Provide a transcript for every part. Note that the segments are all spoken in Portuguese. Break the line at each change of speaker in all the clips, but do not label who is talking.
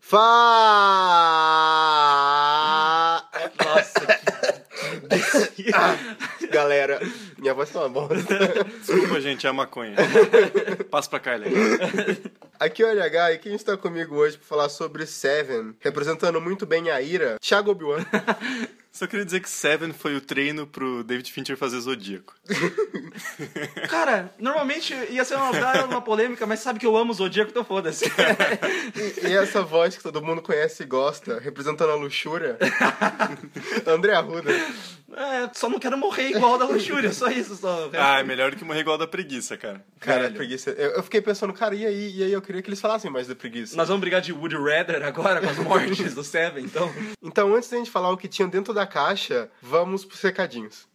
Fa...
Nossa, que...
Galera, minha voz tá uma bosta.
Desculpa, gente, é a maconha. Passa pra Kylie.
Aqui é o LH e quem está comigo hoje para falar sobre Seven, representando muito bem a ira, Thiago Obi-Wan.
Só queria dizer que Seven foi o treino pro David Fincher fazer Zodíaco.
Cara, normalmente ia ser uma, uma polêmica, mas sabe que eu amo Zodíaco, então foda-se.
E, e essa voz que todo mundo conhece e gosta, representando a luxúria, André Arruda.
É, só não quero morrer igual a da luxúria, só isso. Só.
Ah, é melhor do que morrer igual da preguiça, cara.
Cara,
Velho.
preguiça. Eu, eu fiquei pensando, cara, e aí? E aí eu queria que eles falassem mais da preguiça.
Nós vamos brigar de Woody Redder agora com as mortes do Seven, então.
Então, antes da gente falar o que tinha dentro da caixa, vamos pros recadinhos.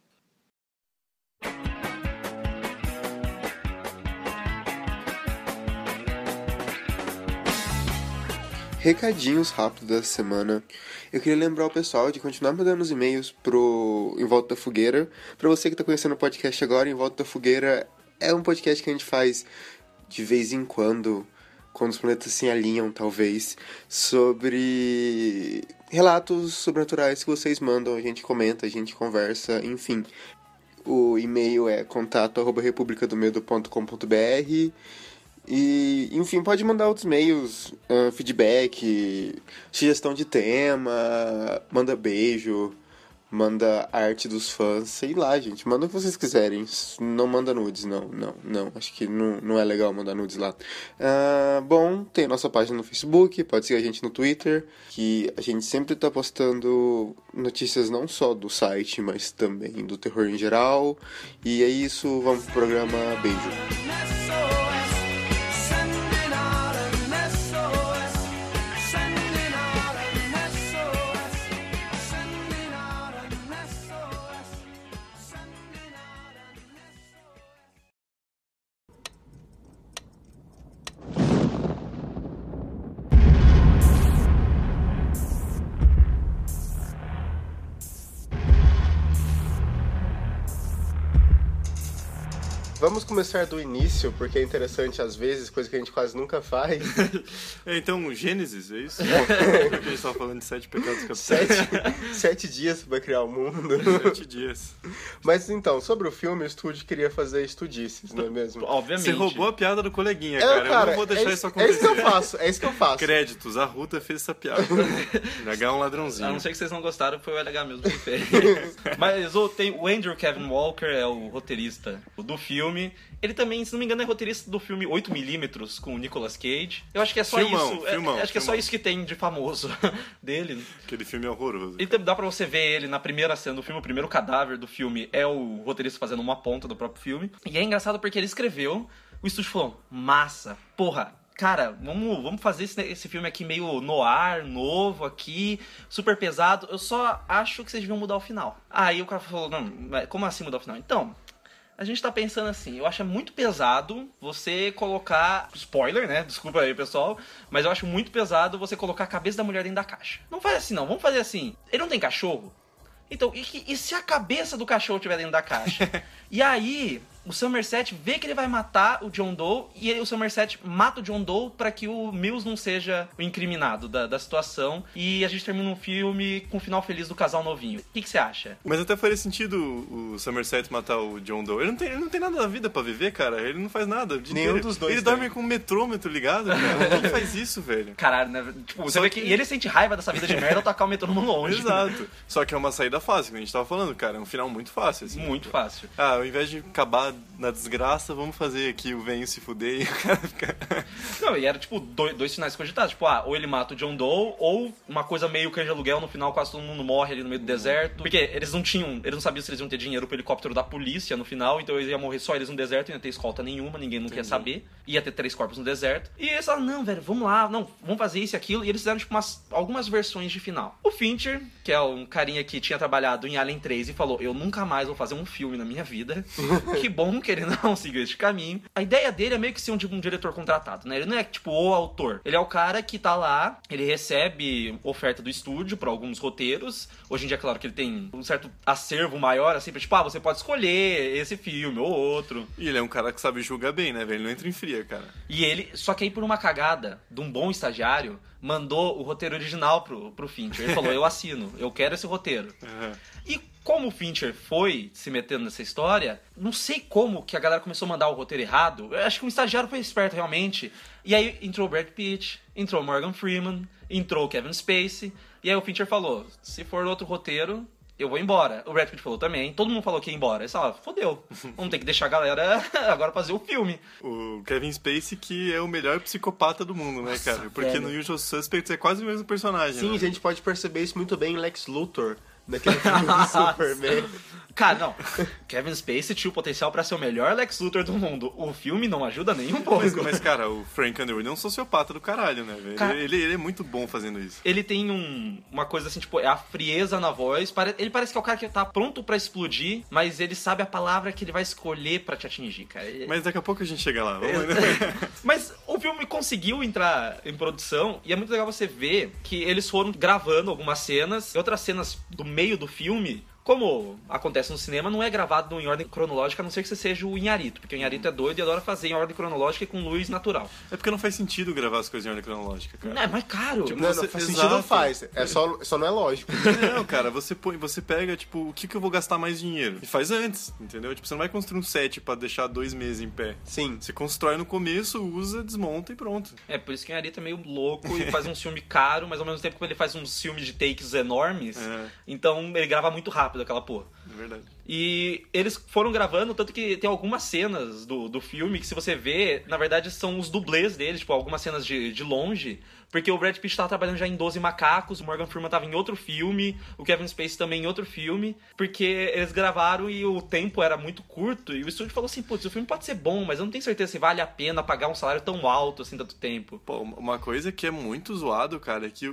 Recadinhos rápidos da semana. Eu queria lembrar o pessoal de continuar mandando os e-mails pro Em Volta da Fogueira. Pra você que tá conhecendo o podcast agora, Em Volta da Fogueira é um podcast que a gente faz de vez em quando, quando os planetas se alinham, talvez, sobre relatos sobrenaturais que vocês mandam, a gente comenta, a gente conversa, enfim. O e-mail é contato@republicadomedo.com.br e, enfim, pode mandar outros e-mails, ah, feedback, sugestão de tema, manda beijo, manda arte dos fãs, sei lá, gente, manda o que vocês quiserem. Não manda nudes, não, não, não. Acho que não, não é legal mandar nudes lá. Ah, bom, tem a nossa página no Facebook, pode seguir a gente no Twitter, que a gente sempre tá postando notícias não só do site, mas também do terror em geral. E é isso, vamos pro programa. Beijo. Começar do início, porque é interessante às vezes, coisa que a gente quase nunca faz.
É, então, Gênesis, é isso? Porque a gente tava falando de sete pecados capitais.
Sete, sete dias pra criar o mundo.
Sete dias.
Mas então, sobre o filme, o estúdio queria fazer estudices, não é mesmo?
Obviamente.
Você roubou a piada do coleguinha,
É,
cara. Eu não vou deixar
é,
isso
É
acontecer.
isso que eu faço, é isso que eu faço.
Créditos, a Ruta fez essa piada. H é um
A
ladrãozinho.
não ser que vocês não gostaram, foi o LH mesmo que fez. Mas o, tem, o Andrew Kevin Walker é o roteirista do filme. Ele também, se não me engano, é roteirista do filme 8mm com o Nicolas Cage. Eu acho que é só
Filmão,
isso. é-
filmão,
acho que é só isso que tem de famoso dele.
Aquele filme é horroroso.
E dá pra você ver ele na primeira cena do filme, o primeiro cadáver do filme é o roteirista fazendo uma ponta do próprio filme. E é engraçado porque ele escreveu, o estúdio falou, massa, porra, cara, vamos, vamos fazer esse, esse filme aqui meio noir, novo aqui, super pesado. Eu só acho que vocês deviam mudar o final. Aí o cara falou, não, como assim mudar o final? Então, a gente tá pensando assim, eu acho muito pesado você colocar. Spoiler, né? Desculpa aí, pessoal. Mas eu acho muito pesado você colocar a cabeça da mulher dentro da caixa. Não faz assim, não. Vamos fazer assim. Ele não tem cachorro? Então, e, que- e se a cabeça do cachorro estiver dentro da caixa? e aí, o Somerset vê que ele vai matar o John Doe e aí o Somerset mata o John Doe pra que o Mills não seja o incriminado da, da situação. E a gente termina um filme com o final feliz do casal novinho. O que que você acha?
Mas até faria sentido o Somerset matar o John Doe. Ele não tem, ele não tem nada na vida pra viver, cara. Ele não faz nada. dia
Nenhum
inteiro.
dos dois
Ele
tem.
dorme com um metrômetro ligado, cara. Quem faz isso, velho?
Caralho, né? Tipo, você
Só
vê que...
que-
E ele sente raiva dessa vida de merda ao tacar o metrônomo longe.
Exato. Só que é uma saída fácil, como a gente tava falando, cara. É um final muito fácil, assim.
Muito fácil.
Ah, ao invés de acabar na desgraça, vamos fazer aqui o venho se fuder e o cara fica...
Não, e era tipo dois, dois finais cogitados. Tipo, ah, ou ele mata o John Doe, ou uma coisa meio de aluguel, no final quase todo mundo morre ali no meio do deserto. Porque eles não tinham, eles não sabiam se eles iam ter dinheiro pro helicóptero da polícia no final, então eles iam morrer só eles no deserto, não ia ter escolta nenhuma, ninguém não quer saber. Ia ter três corpos no deserto. E eles falaram, não, velho, vamos lá, não, vamos fazer isso e aquilo. E eles fizeram, tipo, umas, algumas versões de final. O Fincher, que é um carinha que tinha trabalhado em Alien 3 e falou, eu nunca mais vou fazer um filme na minha vida. que bom que ele não seguiu este caminho. A ideia dele é meio que ser um, um diretor contratado, né? Ele não é tipo o autor. Ele é o cara que tá lá, ele recebe oferta do estúdio para alguns roteiros. Hoje em dia, é claro que ele tem um certo acervo maior, assim, pra, tipo, ah, você pode escolher esse filme ou outro.
E ele é um cara que sabe julgar bem, né, velho? Ele não entra em fria, cara.
E ele, só que aí por uma cagada de um bom estagiário, mandou o roteiro original pro, pro Fincher. Ele falou, eu assino, eu quero esse roteiro.
Uhum.
E como o Fincher foi se metendo nessa história, não sei como que a galera começou a mandar o roteiro errado. Eu acho que um estagiário foi esperto realmente. E aí entrou o Brad Pitt, entrou o Morgan Freeman, entrou o Kevin Spacey. E aí o Fincher falou: se for outro roteiro, eu vou embora. O Brad Pitt falou também. Todo mundo falou que ia embora. Ele falou, fodeu. Vamos ter que deixar a galera agora fazer o filme.
O Kevin Spacey que é o melhor psicopata do mundo, né, cara? Porque
velho.
no Usual Suspects é quase o mesmo personagem.
Sim,
né?
a gente pode perceber isso muito bem em Lex Luthor, naquele filme do Superman.
Cara, não. Kevin Spacey tinha o potencial pra ser o melhor Lex Luthor do mundo. O filme não ajuda nem um pouco.
Mas, mas, cara, o Frank Underwood é um sociopata do caralho, né, velho?
Cara-
Ele, ele é muito bom fazendo isso.
Ele tem um- uma coisa assim, tipo, é a frieza na voz. Ele parece que é o cara que tá pronto pra explodir, mas ele sabe a palavra que ele vai escolher pra te atingir, cara. Ele-
Mas daqui a pouco a gente chega lá. Vamos...
Mas o filme conseguiu entrar em produção e é muito legal você ver que eles foram gravando algumas cenas e outras cenas do meio do filme. Como acontece no cinema, não é gravado em ordem cronológica, a não ser que você seja o Inharito, porque o Inharito é doido e adora fazer em ordem cronológica e com luz natural.
É porque não faz sentido gravar as coisas em ordem cronológica, cara.
Não, é mais caro.
Tipo,
Não, não,
Você-
faz
exato.
sentido, não faz. É só, só não é lógico.
Não, cara, você põe, você pega, tipo, o que, que eu vou gastar mais dinheiro? E faz antes, entendeu? Tipo, você não vai construir um set pra deixar dois meses em pé.
Sim.
Você constrói no começo, usa, desmonta e pronto.
É, por isso que o Inharito é meio louco e faz um filme caro, mas ao mesmo tempo que ele faz uns filmes de takes enormes,
É.
então ele grava muito rápido aquela porra.
É verdade.
E eles foram gravando, tanto que tem algumas cenas do, do filme que, se você vê, na verdade são os dublês deles, tipo, algumas cenas de, de longe. Porque o Brad Pitt tava trabalhando já em 12 Macacos, o Morgan Freeman tava em outro filme, o Kevin Spacey também em outro filme, porque eles gravaram e o tempo era muito curto, e o estúdio falou assim, putz, o filme pode ser bom, mas eu não tenho certeza se vale a pena pagar um salário tão alto assim tanto tempo.
Pô, uma coisa que é muito zoado, cara, é que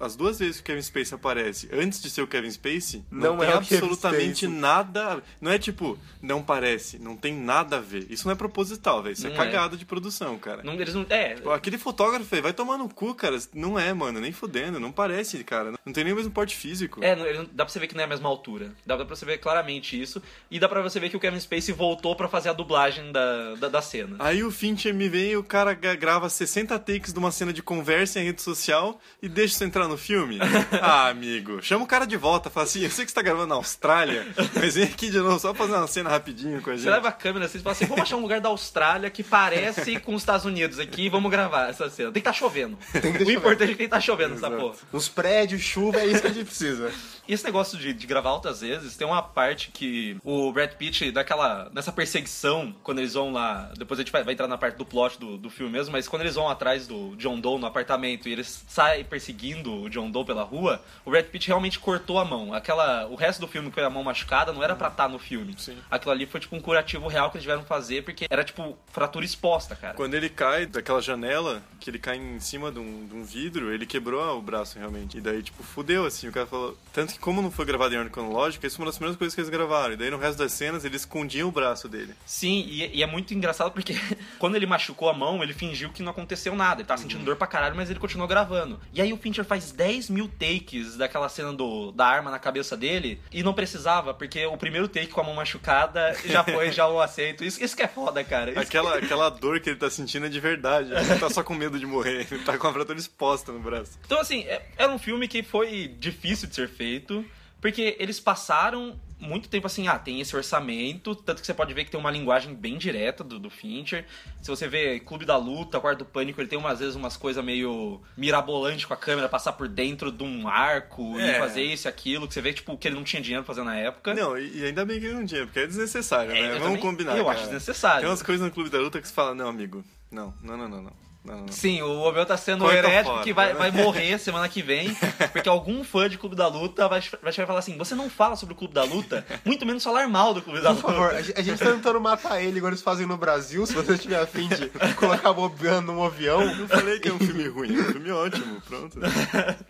as duas vezes que o Kevin Spacey aparece, antes de ser o Kevin Spacey, não,
Não
tem
é
absolutamente nada. Não é tipo, não parece, não tem nada a ver. Isso não é proposital, velho. Isso é
Não é.
cagada de produção, cara.
Não, eles não. É,
Pô, aquele fotógrafo aí, vai tomar no cu, cara. Não é, mano, nem fudendo, não parece, cara. Não tem nem o mesmo porte físico.
É, não- ele dá pra você ver que não é a mesma altura. Dá pra você ver claramente isso. E dá pra você ver que o Kevin Spacey voltou pra fazer a dublagem da, da, da cena.
Aí o Fincher me vem e o cara grava 60 takes de uma cena de conversa em rede social e deixa entrar no filme? ah, amigo, chama o cara de volta, fala assim, eu sei que você tá gravando na Austrália, mas vem aqui de novo só pra fazer uma cena rapidinho com a gente.
Você leva a câmera assim e fala assim: vamos achar um lugar da Austrália que parece com os Estados Unidos aqui e vamos gravar essa cena. Tem que estar chovendo. o importante é que tem que estar chovendo essa
Exato.
porra.
Uns prédios, chuva, é isso que a gente precisa.
E esse negócio de, de gravar altas vezes, tem uma parte que o Brad Pitt, daquela, nessa perseguição, quando eles vão lá. Depois a gente vai, vai entrar na parte do plot do, do filme mesmo, mas quando eles vão atrás do John Doe no apartamento e eles saem perseguindo o John Doe pela rua, o Brad Pitt realmente cortou a mão. Aquela, o resto do filme que foi a mão machucada não era pra estar no filme.
Sim.
Aquilo ali foi tipo um curativo real que eles tiveram que fazer, porque era tipo fratura exposta, cara.
Quando ele cai daquela janela, que ele cai em cima de um, de um vidro, ele quebrou o braço realmente. E daí, tipo, fudeu, assim. O cara falou. Tanto que, como não foi gravado em ordem cronológica, isso foi uma das primeiras coisas que eles gravaram. E daí, no resto das cenas, eles escondiam o braço dele.
Sim, e, e é muito engraçado porque quando ele machucou a mão, ele fingiu que não aconteceu nada. Ele tava sentindo dor pra caralho, mas ele continuou gravando. E aí o Fincher faz 10 mil takes daquela cena do, da arma na cabeça dele e não precisava, porque o primeiro take com a mão machucada já foi já o aceito. Isso, isso que é foda, cara. Isso-
Aquela, aquela dor que ele tá sentindo é de verdade. Ele não tá só com medo de morrer. Ele tá com a fratura exposta no braço.
Então, assim, é- era um filme que foi difícil de ser feito, porque eles passaram muito tempo assim, ah, tem esse orçamento, tanto que você pode ver que tem uma linguagem bem direta do, do Fincher. Se você vê Clube da Luta, Quarto do Pânico, ele tem umas vezes umas coisas meio mirabolante com a câmera, passar por dentro de um arco e
É.
fazer isso e aquilo, que você vê, tipo, que ele não tinha dinheiro pra fazer na época.
Não, e, e ainda bem que ele não tinha, porque é desnecessário,
É,
né? Vamos
também-
combinar.
eu
cara.
acho desnecessário.
Tem umas coisas no Clube da Luta que você fala, não, amigo, não, não, não, não, não. Não, não.
Sim, o Obi-Wan tá sendo
Corta
herético
fora,
que vai,
né?
vai morrer semana que vem, porque algum fã de Clube da Luta vai, vai chegar e falar assim: você não fala sobre o Clube da Luta, muito menos falar mal do Clube da
Por
Luta.
favor, a gente tá tentando matar ele, igual eles fazem no Brasil. Se você tiver afim de colocar o Obi-Wan num avião,
Eu falei que é um filme ruim, é um filme ótimo, pronto.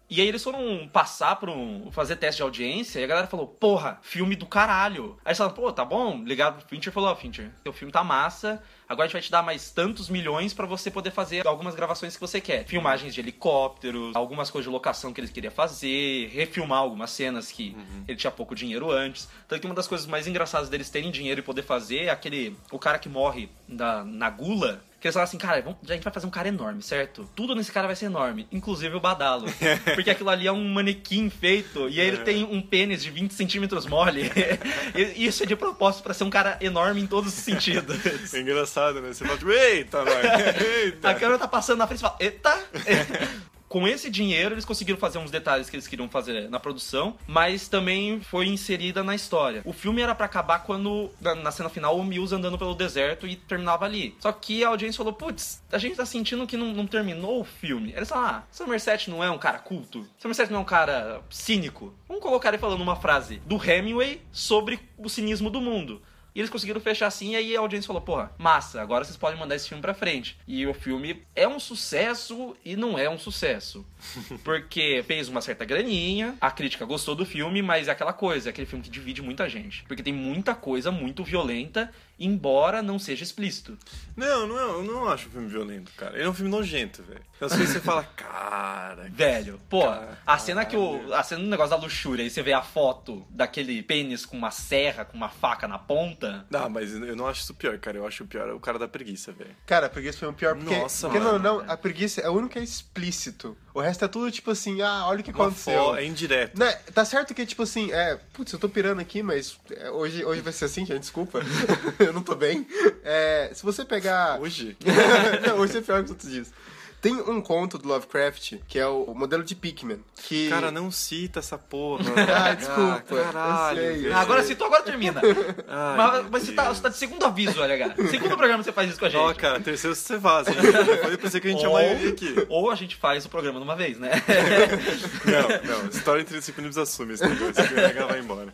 E aí eles foram passar pra um, fazer teste de audiência e a galera falou, porra, filme do caralho. Aí eles falaram, pô, tá bom, ligaram pro Fincher e falou, ó, Fincher, teu filme tá massa, agora a gente vai te dar mais tantos milhões pra você poder fazer algumas gravações que você quer. Filmagens de helicópteros, algumas coisas de locação que eles queriam fazer, refilmar algumas cenas que ele tinha pouco dinheiro antes. Tanto que uma das coisas mais engraçadas deles terem dinheiro e poder fazer é aquele, o cara que morre na, na gula, que eles falaram assim, cara, vamos- a gente vai fazer um cara enorme, certo? Tudo nesse cara vai ser enorme, inclusive o badalo. Porque aquilo ali é um manequim feito, e aí ele tem um pênis de 20 centímetros mole. E Isso é de propósito pra ser um cara enorme em todos os sentidos.
É engraçado, né? Você fala, tipo, eita, vai, eita.
A câmera tá passando na frente e fala, eita! Com esse dinheiro, eles conseguiram fazer uns detalhes que eles queriam fazer na produção, mas também foi inserida na história. O filme era pra acabar quando, na, na cena final, o Mills andando pelo deserto e terminava ali. Só que a audiência falou, putz, a gente tá sentindo que não, não terminou o filme. Eles falaram, ah, Somerset não é um cara culto? Somerset não é um cara cínico? Vamos colocar ele falando uma frase do Hemingway sobre o cinismo do mundo. E eles conseguiram fechar assim, e aí a audiência falou, porra, massa, agora vocês podem mandar esse filme pra frente. E o filme é um sucesso e não é um sucesso. Porque fez uma certa graninha, a crítica gostou do filme, mas é aquela coisa, é aquele filme que divide muita gente. Porque tem muita coisa muito violenta, embora não seja explícito.
Não, não é, eu não acho um filme violento, cara. Ele é um filme nojento, velho. Então, Às vezes você fala, cara.
Velho, pô,
Caralho.
a cena que o. A cena do negócio da luxúria, aí você vê a foto daquele pênis com uma serra, com uma faca na ponta.
Não, mas eu não acho isso pior, cara. Eu acho o pior o cara da preguiça, velho.
Cara, a preguiça foi o pior porque.
Nossa,
porque
mano.
não, não, a preguiça é o único que é explícito. O resto é tudo tipo assim, ah, olha o que
Uma
aconteceu.
É indireto.
Né, tá certo que, tipo assim, é. Putz, eu tô pirando aqui, mas é, hoje, hoje vai ser assim, gente, desculpa. eu não tô bem. É, se você pegar.
Hoje?
não, hoje é pior que os outros dias. Tem um conto do Lovecraft, que é o modelo de Pikmin. Que...
Cara, não cita essa porra.
Ah, desculpa.
Ah, caralho.
Eu sei.
agora citou, agora termina.
Ai,
mas mas você, tá, você tá de segundo aviso, LH. Segundo programa você faz isso com a gente.
Ó, cara, terceiro você vaza. hein? Eu você que a gente é a maioria aqui.
ou a gente faz o programa de uma vez, né?
Não, não. História entre disciplinas assume esse negócio. RH vai embora.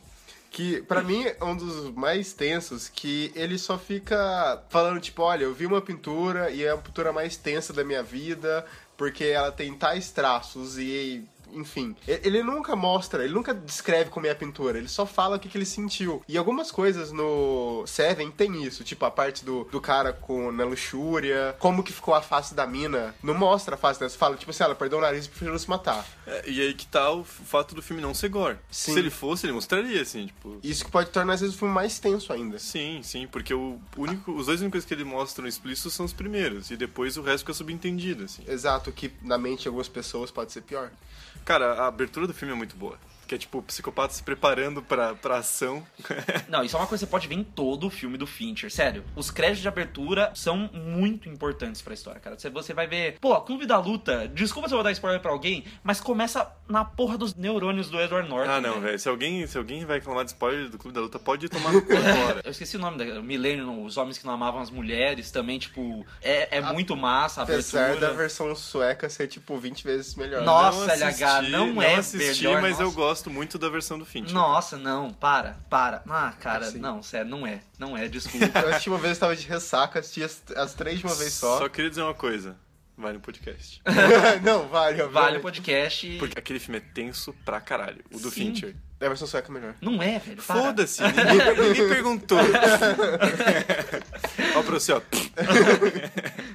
Que pra mim é um dos mais tensos, que ele só fica falando, tipo, olha, eu vi uma pintura e é a pintura mais tensa da minha vida, porque ela tem tais traços e. Enfim, ele nunca mostra, ele nunca descreve como é a pintura, ele só fala o que, que ele sentiu. E algumas coisas no Seven tem isso, tipo a parte do, do cara com na luxúria, como que ficou a face da mina. Não mostra a face dela, fala, tipo assim, ela perdeu o nariz e preferiu se matar.
É, e aí que tá o fato do filme não ser gore.
Sim.
Se ele fosse, ele mostraria, assim, tipo.
Isso que pode tornar, às vezes, o filme mais tenso ainda.
Sim, sim, porque o único, os dois únicos que ele mostra explícitos são os primeiros, e depois o resto fica subentendido, assim.
Exato, que na mente de algumas pessoas pode ser pior.
Cara, a abertura do filme é muito boa. Que é tipo o psicopata se preparando pra, pra ação.
Não, isso é uma coisa que você pode ver em todo o filme do Fincher. Sério, os créditos de abertura são muito importantes pra história, cara. Você- Você vai ver, pô, Clube da Luta. Desculpa se eu vou dar spoiler pra alguém, mas começa na porra dos neurônios do Edward Norton.
ah, não,
velho.
velho. Se alguém, se alguém vai reclamar de spoiler do Clube da Luta, pode tomar no cu agora.
Eu esqueci o nome da Millennium, os homens que não amavam as mulheres também, tipo, é, é muito massa a
Apesar
abertura.
da versão sueca ser, tipo, 20 vezes melhor.
Nossa,
não
LH, não é
assisti,
melhor,
mas eu
nossa.
Gosto muito da versão do Fincher.
Nossa, não, para, para. Ah, cara,
Assim.
não, sério, não é. Não é, desculpa.
Eu assisti uma vez, eu tava de ressaca, assisti as, as três de uma vez só.
Só queria dizer uma coisa. Vai no podcast.
não, vale,
vale o
obviamente.
podcast.
Porque aquele filme é tenso pra caralho. O do
Sim.
Fincher.
A versão sueca é melhor.
Não é, velho.
Foda-se, ninguém, ninguém perguntou. Ó pra você, ó.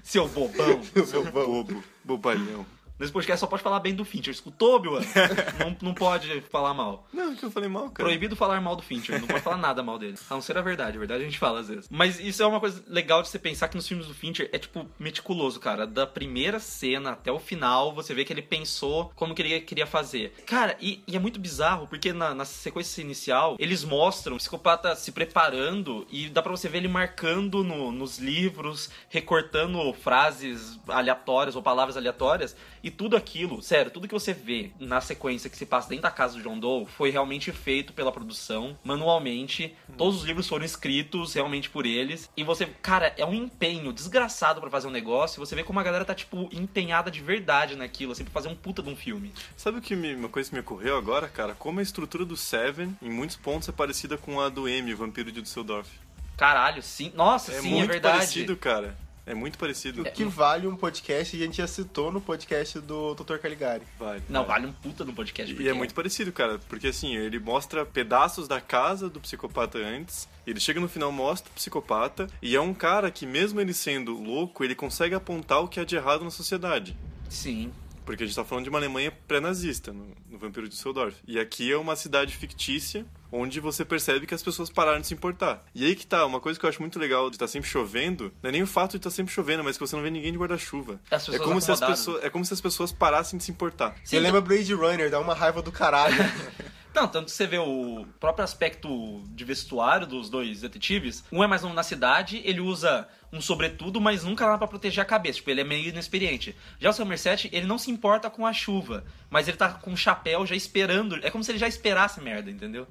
Seu bobão.
Seu bobo, bobalhão.
Nesse podcast só pode falar bem do Fincher. Escutou, Bill? não, não pode falar mal.
Não, que eu falei mal, cara.
Proibido falar mal do Fincher. Não pode falar nada mal dele. A não ser a verdade. A verdade a gente fala às vezes. Mas isso é uma coisa legal de você pensar que nos filmes do Fincher é, tipo, meticuloso, cara. Da primeira cena até o final, você vê que ele pensou como que ele queria fazer. Cara, e, e é muito bizarro, porque na, na sequência inicial, eles mostram o psicopata se preparando e dá pra você ver ele marcando no- nos livros, recortando frases aleatórias ou palavras aleatórias. E tudo aquilo, sério, tudo que você vê na sequência que se passa dentro da casa do John Doe foi realmente feito pela produção, manualmente. Todos os livros foram escritos realmente por eles. E você, cara, é um empenho desgraçado pra fazer um negócio. Você vê como a galera tá, tipo, empenhada de verdade naquilo, assim, pra fazer um puta de um filme.
Sabe o que me- uma coisa que me ocorreu agora, cara? Como a estrutura do Seven, em muitos pontos, é parecida com a do M, Vampiro de Düsseldorf.
Caralho, sim. Nossa,
É
sim,
muito
é verdade.
parecido, cara. É muito parecido.
Que vale um podcast, a gente já citou no podcast do Dr. Caligari.
Vale,
Não, vale um puta no podcast.
E é muito parecido, cara, porque assim, ele mostra pedaços da casa do psicopata antes, ele chega no final, mostra o psicopata, e é um cara que, mesmo ele sendo louco, ele consegue apontar o que há de errado na sociedade.
Sim.
Porque a gente tá falando de uma Alemanha pré-nazista, no, no Vampiro de Düsseldorf. E aqui é uma cidade fictícia, onde você percebe que as pessoas pararam de se importar. E aí que tá, uma coisa que eu acho muito legal de estar sempre chovendo, não é nem o fato de estar sempre chovendo, mas que você não vê ninguém de guarda-chuva. É como, se as pessoas, é como se as pessoas parassem de se importar.
Sim,
Você lembra Blade Runner, dá uma raiva do caralho.
Não, tanto que você vê o próprio aspecto de vestuário dos dois detetives. Um é mais um na cidade, ele usa um sobretudo, mas nunca lá pra proteger a cabeça. Tipo, ele é meio inexperiente. Já o Somerset, ele não se importa com a chuva, mas ele tá com um chapéu já esperando. É como se ele já esperasse merda, entendeu?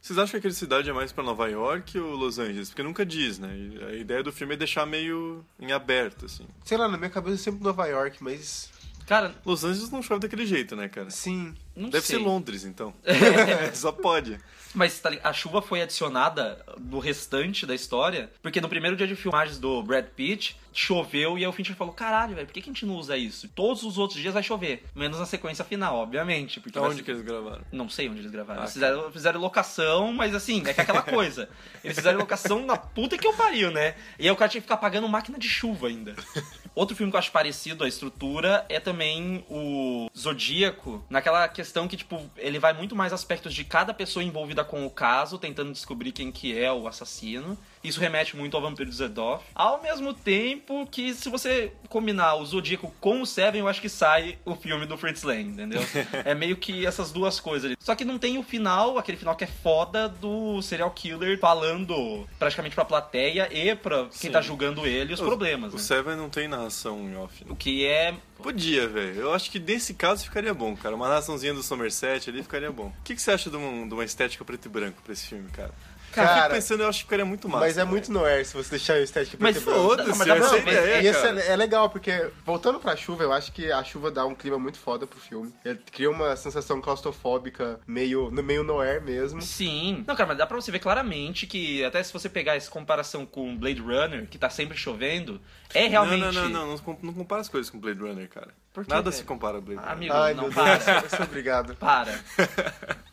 Vocês acham que aquela cidade é mais pra Nova York ou Los Angeles? Porque nunca diz, né? A ideia do filme é deixar meio em aberto, assim.
Sei lá, na minha cabeça é sempre Nova York, mas.
Cara,
Los Angeles não chove daquele jeito, né, cara?
Sim.
não
Deve
sei.
ser Londres, então. Só pode.
Mas tá a chuva foi adicionada no restante da história, porque no primeiro dia de filmagens do Brad Pitt, choveu e aí o Fincher falou: caralho, velho, por que, que a gente não usa isso? Todos os outros dias vai chover. Menos na sequência final, obviamente. Porque vai
Onde
ser-
que eles gravaram?
Não sei onde eles gravaram.
Ah,
Eles fizeram, fizeram locação, mas assim, é que é aquela coisa. Eles fizeram locação na puta que eu pariu, né? E aí o cara tinha que ficar pagando máquina de chuva ainda. Outro filme que eu acho parecido à estrutura é também o Zodíaco, naquela questão que, tipo, ele vai muito mais aspectos de cada pessoa envolvida com o caso, tentando descobrir quem que é o assassino. Isso remete muito ao Vampiro de Zedorf. Ao mesmo tempo que, se você combinar o Zodíaco com o Seven, eu acho que sai o filme do Fritz Lang, entendeu? é meio que essas duas coisas ali. Só que não tem o final, aquele final que é foda do serial killer falando praticamente pra plateia e pra quem
Sim.
tá julgando ele os problemas,
O
né?
Seven não tem narração em off. né?
O que é
Podia, velho. Eu acho que nesse caso ficaria bom, cara. Uma narraçãozinha do Somerset ali ficaria bom. O que, que você acha de uma, de uma estética preto e branco pra esse filme, cara? Eu
Cara,
fico pensando, eu acho que ficaria muito massa.
mas é muito noir se você deixar o estética
Mas.
Foda-se,
mas
essa é ideia,
E esse é, é legal, porque voltando pra chuva, eu acho que a chuva dá um clima muito foda pro filme. Ele cria uma sensação claustrofóbica, meio, no meio noir mesmo.
Sim. Não, cara, mas dá pra você ver claramente que, até se você pegar essa comparação com Blade Runner, que tá sempre chovendo, é realmente.
Não, não, não, não, não, com- não compara as coisas com Blade Runner, cara.
Por quê,
Nada
velho?
se compara a Blade Runner.
Amigo,
Ai,
não,
meu
para.
Deus, eu sou obrigado.
Para.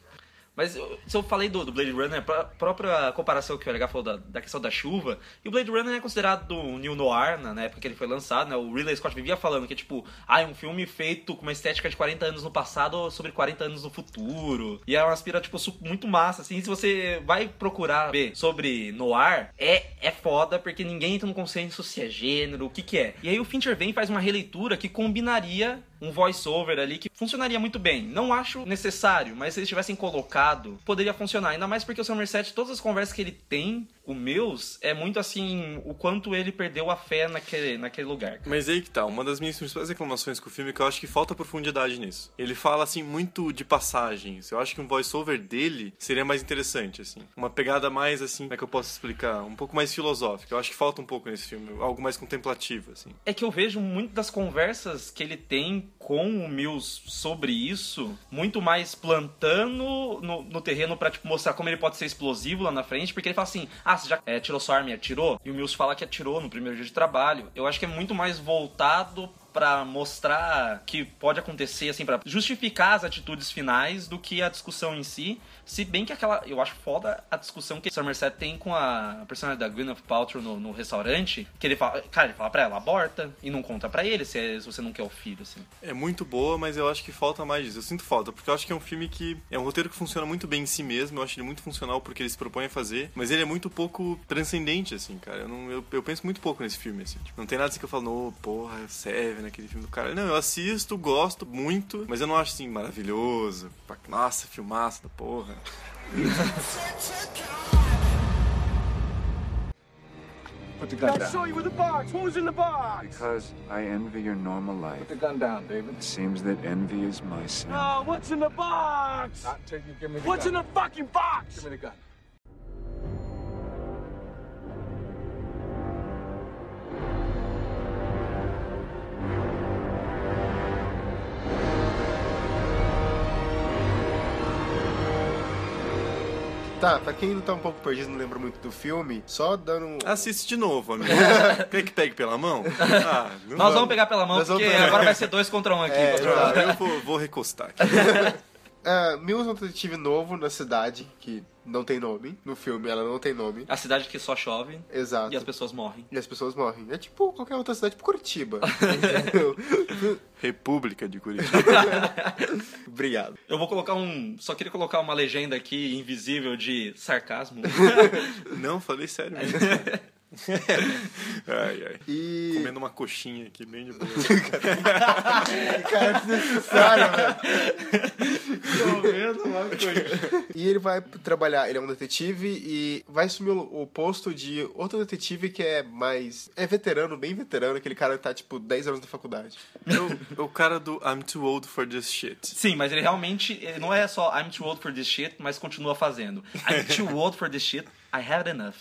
Mas se eu falei do, do Blade Runner, a própria comparação que o LH falou da, da questão da chuva, e o Blade Runner é considerado um New Noir na na época que ele foi lançado, né? O Ridley Scott vivia falando que, tipo, ah, é um filme feito com uma estética de 40 anos no passado sobre 40 anos no futuro. E é uma aspira, tipo, muito massa, assim. Se você vai procurar ver sobre Noir, é, é foda, porque ninguém entra no consenso se é gênero, o que que é. E aí o Fincher vem e faz uma releitura que combinaria um voice-over ali que funcionaria muito bem. Não acho necessário, mas se eles tivessem colocado, poderia funcionar. Ainda mais porque o Somerset, todas as conversas que ele tem, o meus, é muito assim, o quanto ele perdeu a fé naquele, naquele lugar.
Mas aí que tá, uma das minhas principais reclamações com o filme é que eu acho que falta profundidade nisso. Ele fala, assim, muito de passagens. Eu acho que um voice-over dele seria mais interessante, assim. Uma pegada mais, assim, como é que eu posso explicar? Um pouco mais filosófica. Eu acho que falta um pouco nesse filme. Algo mais contemplativo, assim.
É que eu vejo muito das conversas que ele tem com o Mills sobre isso, muito mais plantando no, no terreno pra, tipo, mostrar como ele pode ser explosivo lá na frente, porque ele fala assim, ah, já é, tirou sua arma e atirou? E o Mills fala que atirou no primeiro dia de trabalho. Eu acho que é muito mais voltado pra mostrar que pode acontecer, assim, pra justificar as atitudes finais do que a discussão em si. Se bem que aquela. Eu acho foda a discussão que Somerset tem com a personagem da Gwyneth Paltrow no, no restaurante. Que ele fala. Cara, ele fala pra ela, aborta. E não conta pra ele se, é- se você não quer o filho, assim.
É muito boa, mas eu acho que falta mais disso. Eu sinto falta, porque eu acho que é um filme que é um roteiro que funciona muito bem em si mesmo. Eu acho ele muito funcional porque ele se propõe a fazer, mas ele é muito pouco transcendente, assim, cara. Eu, não, eu, eu penso muito pouco nesse filme, assim. Tipo, não tem nada assim que eu falo, "Ô, porra, serve naquele filme do cara. Não, eu assisto, gosto muito, mas eu não acho assim maravilhoso. Nossa, filmaço da porra.
Put the gun
I
down.
saw you with the box. What was in the box?
Because I envy your normal life.
Put the gun down, David.
It seems that envy is my sin.
Oh, what's in the box?
Not till you give me the
What's in
gun.
the fucking box?
Give me the gun.
Tá, pra quem tá um pouco perdido não lembra muito do filme, só dando um.
Assiste de novo, amigo. Quer que pegue pela mão? Ah, não
Nós vamos pegar pela mão,
Nós vamos
porque
pegar.
agora vai ser dois contra um aqui.
É,
eu vou, vou recostar aqui.
Ah, Mills é um detetive novo na cidade, que não tem nome. No filme ela não tem nome.
A cidade que só chove
Exato.
e as pessoas morrem.
E as pessoas morrem. É tipo qualquer outra cidade, tipo Curitiba. Entendeu?
República de Curitiba.
Obrigado.
Eu vou colocar um. Só queria colocar uma legenda aqui invisível de sarcasmo.
Não, falei sério mesmo. ai, ai.
E.
Comendo uma coxinha aqui, bem de boa.
Cara, desnecessário, velho.
Comendo uma coisa.
E ele vai trabalhar, ele é um detetive e vai assumir o, posto de outro detetive que é mais. É veterano, bem veterano, aquele cara que tá tipo 10 anos na faculdade.
É o, o cara do I'm too old for this shit.
Sim, mas ele realmente ele não é só I'm too old for this shit, mas continua fazendo. I'm too old for this shit, I have enough.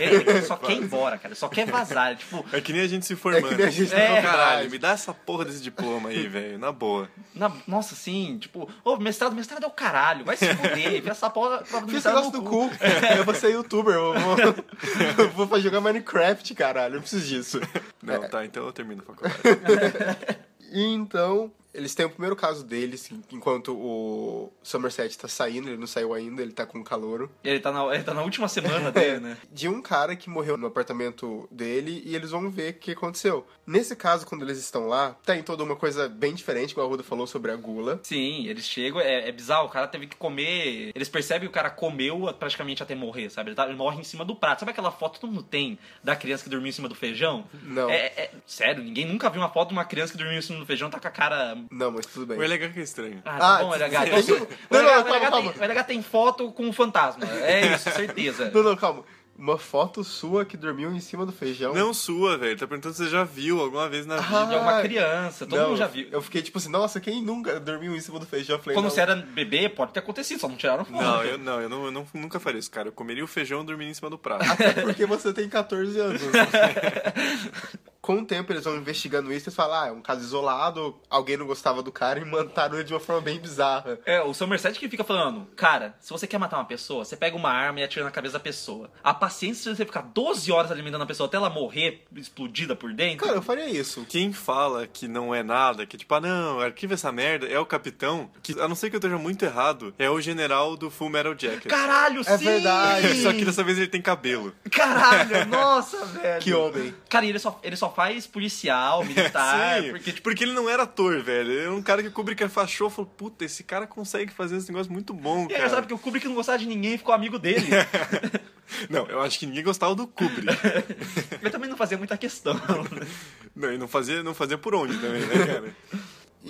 Ele, só quer ir embora, cara. Só quer vazar. Ele, tipo,
É que nem a gente se
É
formando.
que nem a gente
É,
na
Caralho, me dá essa porra desse diploma aí, velho. Na boa.
na- nossa, assim, tipo, ô, mestrado, mestrado é o caralho. Vai se fuder. Vê essa porra do
Fiz negócio
no
do
cu.
cu. Eu vou ser youtuber, eu vou, eu vou pra jogar Minecraft, caralho. Eu preciso disso.
Não, tá, então eu termino a faculdade.
Então, eles têm o primeiro caso deles, enquanto o Somerset tá saindo, ele não saiu ainda, ele tá com calouro.
Ele tá, na, ele tá na última semana dele, né?
De um cara que morreu no apartamento dele e eles vão ver o que aconteceu. Nesse caso, quando eles estão lá, tem toda uma coisa bem diferente, igual a Ruda falou sobre a gula.
Sim, eles chegam, é, é bizarro, o cara teve que comer. Eles percebem que o cara comeu praticamente até morrer, sabe? Ele, tá- ele morre em cima do prato. Sabe aquela foto que todo mundo tem da criança que dormiu em cima do feijão?
Não.
É, é- sério, ninguém nunca viu uma foto de uma criança que dormiu em cima do feijão, tá com a cara.
Não, mas tudo bem.
O LH que é estranho.
Ah, tá
Ah,
bom, LH. Então, se-
Não,
LH,
não,
o LH
calma,
tem, o LH tem foto com um fantasma. É isso, certeza.
Não, não, calma. Uma foto sua que dormiu em cima do feijão.
Não sua, velho. Tá perguntando se você já viu alguma vez na vida.
De alguma criança, todo
Não,
mundo já viu.
Eu fiquei tipo assim, nossa, quem nunca dormiu em cima do feijão? Falei,
Quando
não.
você era bebê, pode ter acontecido, só não tiraram foto.
Não, eu não, eu não, eu não- nunca faria isso, cara. Eu comeria o feijão dormindo em cima do prato.
Até porque você tem 14 anos. Com o tempo eles vão investigando isso e falam, ah, é um caso isolado, alguém não gostava do cara e mataram ele de uma forma bem bizarra.
É, o Somerset que fica falando, cara, se você quer matar uma pessoa, você pega uma arma e atira na cabeça da pessoa. A paciência de você ficar 12 horas alimentando a pessoa até ela morrer, explodida por dentro.
Cara, eu faria isso.
Quem fala que não é nada, que tipo, ah não, arquiva essa merda, é o capitão, que a não ser que eu esteja muito errado, é o general do Full Metal Jacket.
Caralho,
É
sim!
verdade.
Só que dessa vez ele tem cabelo.
Caralho, nossa, velho.
Que homem.
Cara, e ele só, ele só faz policial, militar,
Sim,
porque, tipo,
porque ele não era ator, velho. Ele era um cara que o Kubrick achou e falou, puta, esse cara consegue fazer esse negócio muito bom,
e é
cara.
engraçado porque o Kubrick não gostava de ninguém e ficou amigo dele.
Não, eu acho que ninguém gostava do Kubrick.
ele também não fazia muita questão.
não, e não fazia, não fazia por onde também, né, cara?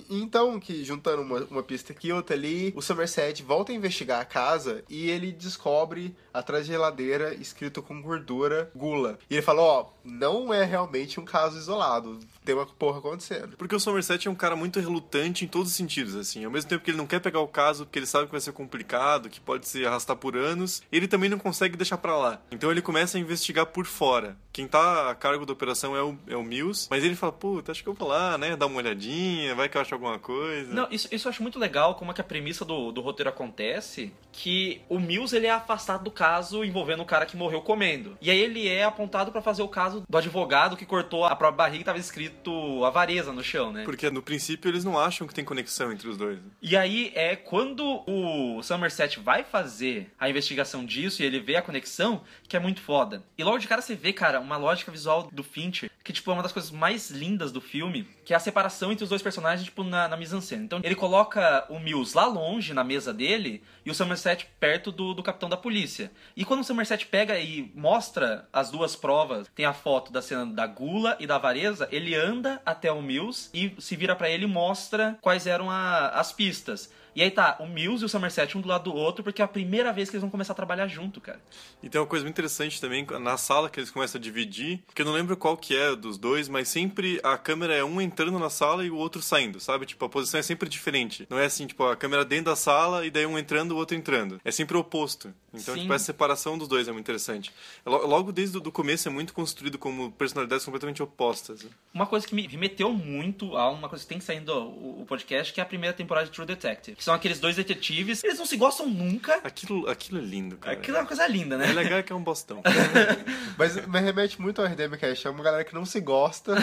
Então, que juntando uma, uma pista aqui e outra ali, o Somerset volta a investigar a casa e ele descobre atrás da geladeira escrito com gordura gula. E ele fala, ó, não é realmente um caso isolado, tem uma porra acontecendo.
Porque o Somerset é um cara muito relutante em todos os sentidos, assim. Ao mesmo tempo que ele não quer pegar o caso, porque ele sabe que vai ser complicado, que pode se arrastar por anos, ele também não consegue deixar pra lá. Então ele começa a investigar por fora. Quem tá a cargo da operação é o, é o Mills, mas ele fala, puta, acho que eu vou lá, né, dar uma olhadinha, vai que eu acho alguma coisa.
Não, isso, isso eu acho muito legal, como é que a premissa do, do roteiro acontece, que o Mills ele é afastado do caso envolvendo o cara que morreu comendo. E aí ele é apontado pra fazer o caso do advogado que cortou a própria barriga tava escrito avareza no chão, né?
Porque no princípio eles não acham que tem conexão entre os dois.
E aí é quando o Somerset vai fazer a investigação disso e ele vê a conexão, que é muito foda. E logo de cara você vê, cara, uma lógica visual do Fincher, que tipo é uma das coisas mais lindas do filme, que é a separação entre os dois personagens, tipo, na, na mise-en-scène. Então ele coloca o Mills lá longe, na mesa dele, e o Somerset perto do, do capitão da polícia. E quando o Somerset pega e mostra as duas provas, tem a foto da cena da gula e da avareza, ele anda até o Mills e se vira pra ele e mostra quais eram a- as pistas. E aí tá o Mills e o Somerset um do lado do outro, porque é a primeira vez que eles vão começar a trabalhar junto, cara.
E tem uma coisa muito interessante também, na sala que eles começam a dividir, que eu não lembro qual que é dos dois, mas sempre a câmera é um entrando na sala e o outro saindo, sabe? Tipo, a posição é sempre diferente. Não é assim, tipo, a câmera dentro da sala e daí um entrando, o outro entrando. É sempre o oposto. Então,
Sim.
tipo, essa separação dos dois é muito interessante. Lo- Logo desde o começo é muito construído como personalidades completamente opostas.
Uma coisa que me remeteu muito a uma coisa que tem saindo o podcast, que é a primeira temporada de True Detective. Que são aqueles dois detetives, eles não se gostam nunca.
Aquilo, aquilo é lindo, cara.
Aquilo é uma coisa linda, né?
É legal que é um bostão.
Mas me remete muito ao RDM Cast. É uma galera que não se gosta.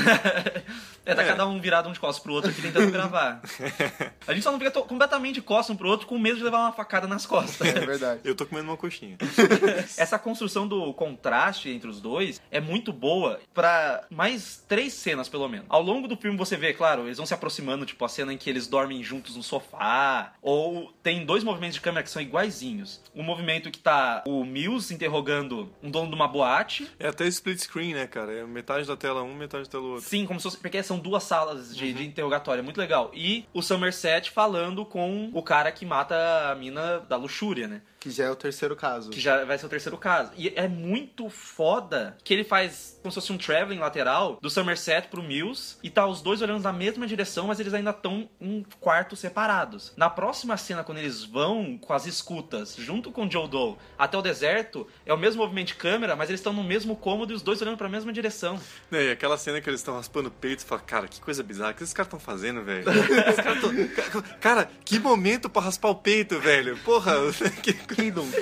É, tá
É.
cada um virado um de costas pro outro aqui tentando gravar. A gente só não fica completamente de costas um pro outro com medo de levar uma facada nas costas.
É verdade.
Eu tô comendo uma coxinha.
Essa construção do contraste entre os dois é muito boa pra mais três cenas, pelo menos. Ao longo do filme você vê, claro, eles vão se aproximando, tipo a cena em que eles dormem juntos no sofá, ou tem dois movimentos de câmera que são iguaizinhos. Um movimento que tá o Mills interrogando um dono de uma boate,
É até split screen, né, cara? É metade da tela um, metade da tela outro.
Sim, como se fosse. Porque são duas salas de, de interrogatório, é muito legal. E o Somerset falando com o cara que mata a mina da luxúria, né?
Que já é o terceiro caso.
Que já vai ser o terceiro caso. E é muito foda que ele faz como se fosse um traveling lateral do Somerset pro Mills e tá os dois olhando na mesma direção, mas eles ainda estão em quartos separados. Na próxima cena, quando eles vão com as escutas junto com o Joe Doe até o deserto, é o mesmo movimento de câmera, mas eles estão no mesmo cômodo e os dois olhando pra mesma direção.
É, e aquela cena que eles estão raspando o peito, você fala, cara, que coisa bizarra, o que esses caras estão fazendo, velho? Cara, que momento pra raspar o peito, velho? Porra, que...
Quem nunca?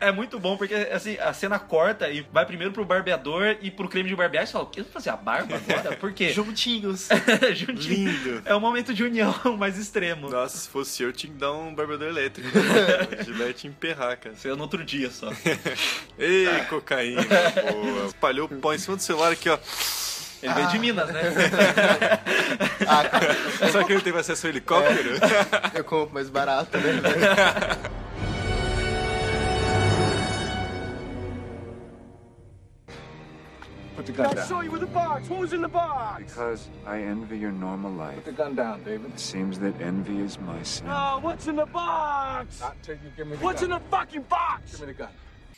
É muito bom porque assim, a cena corta e vai primeiro pro barbeador e pro creme de barbear. E você fala, o que? Eu vou fazer a barba agora? Por quê?
Juntinhos.
Juntinho.
lindo.
É um momento de união mais extremo.
Nossa, se fosse eu, eu tinha que dar um barbeador elétrico. Vai te emperrar, cara.
Isso é no outro dia só.
Ei, cocaína, boa. Espalhou o pó em cima do celular aqui, ó.
Ele veio de Minas, né?
Ah, cara,
Será que ele teve acesso ao helicóptero?
eu compro mais barato, né?
Put the gun
I
down.
saw you with the box. What was in the box?
Because I envy your normal life.
Put the gun down, David.
It seems that envy is my sin.
Oh, what's in the box?
Not till you give me the
What's in
gun.
the fucking box?
Give me the gun.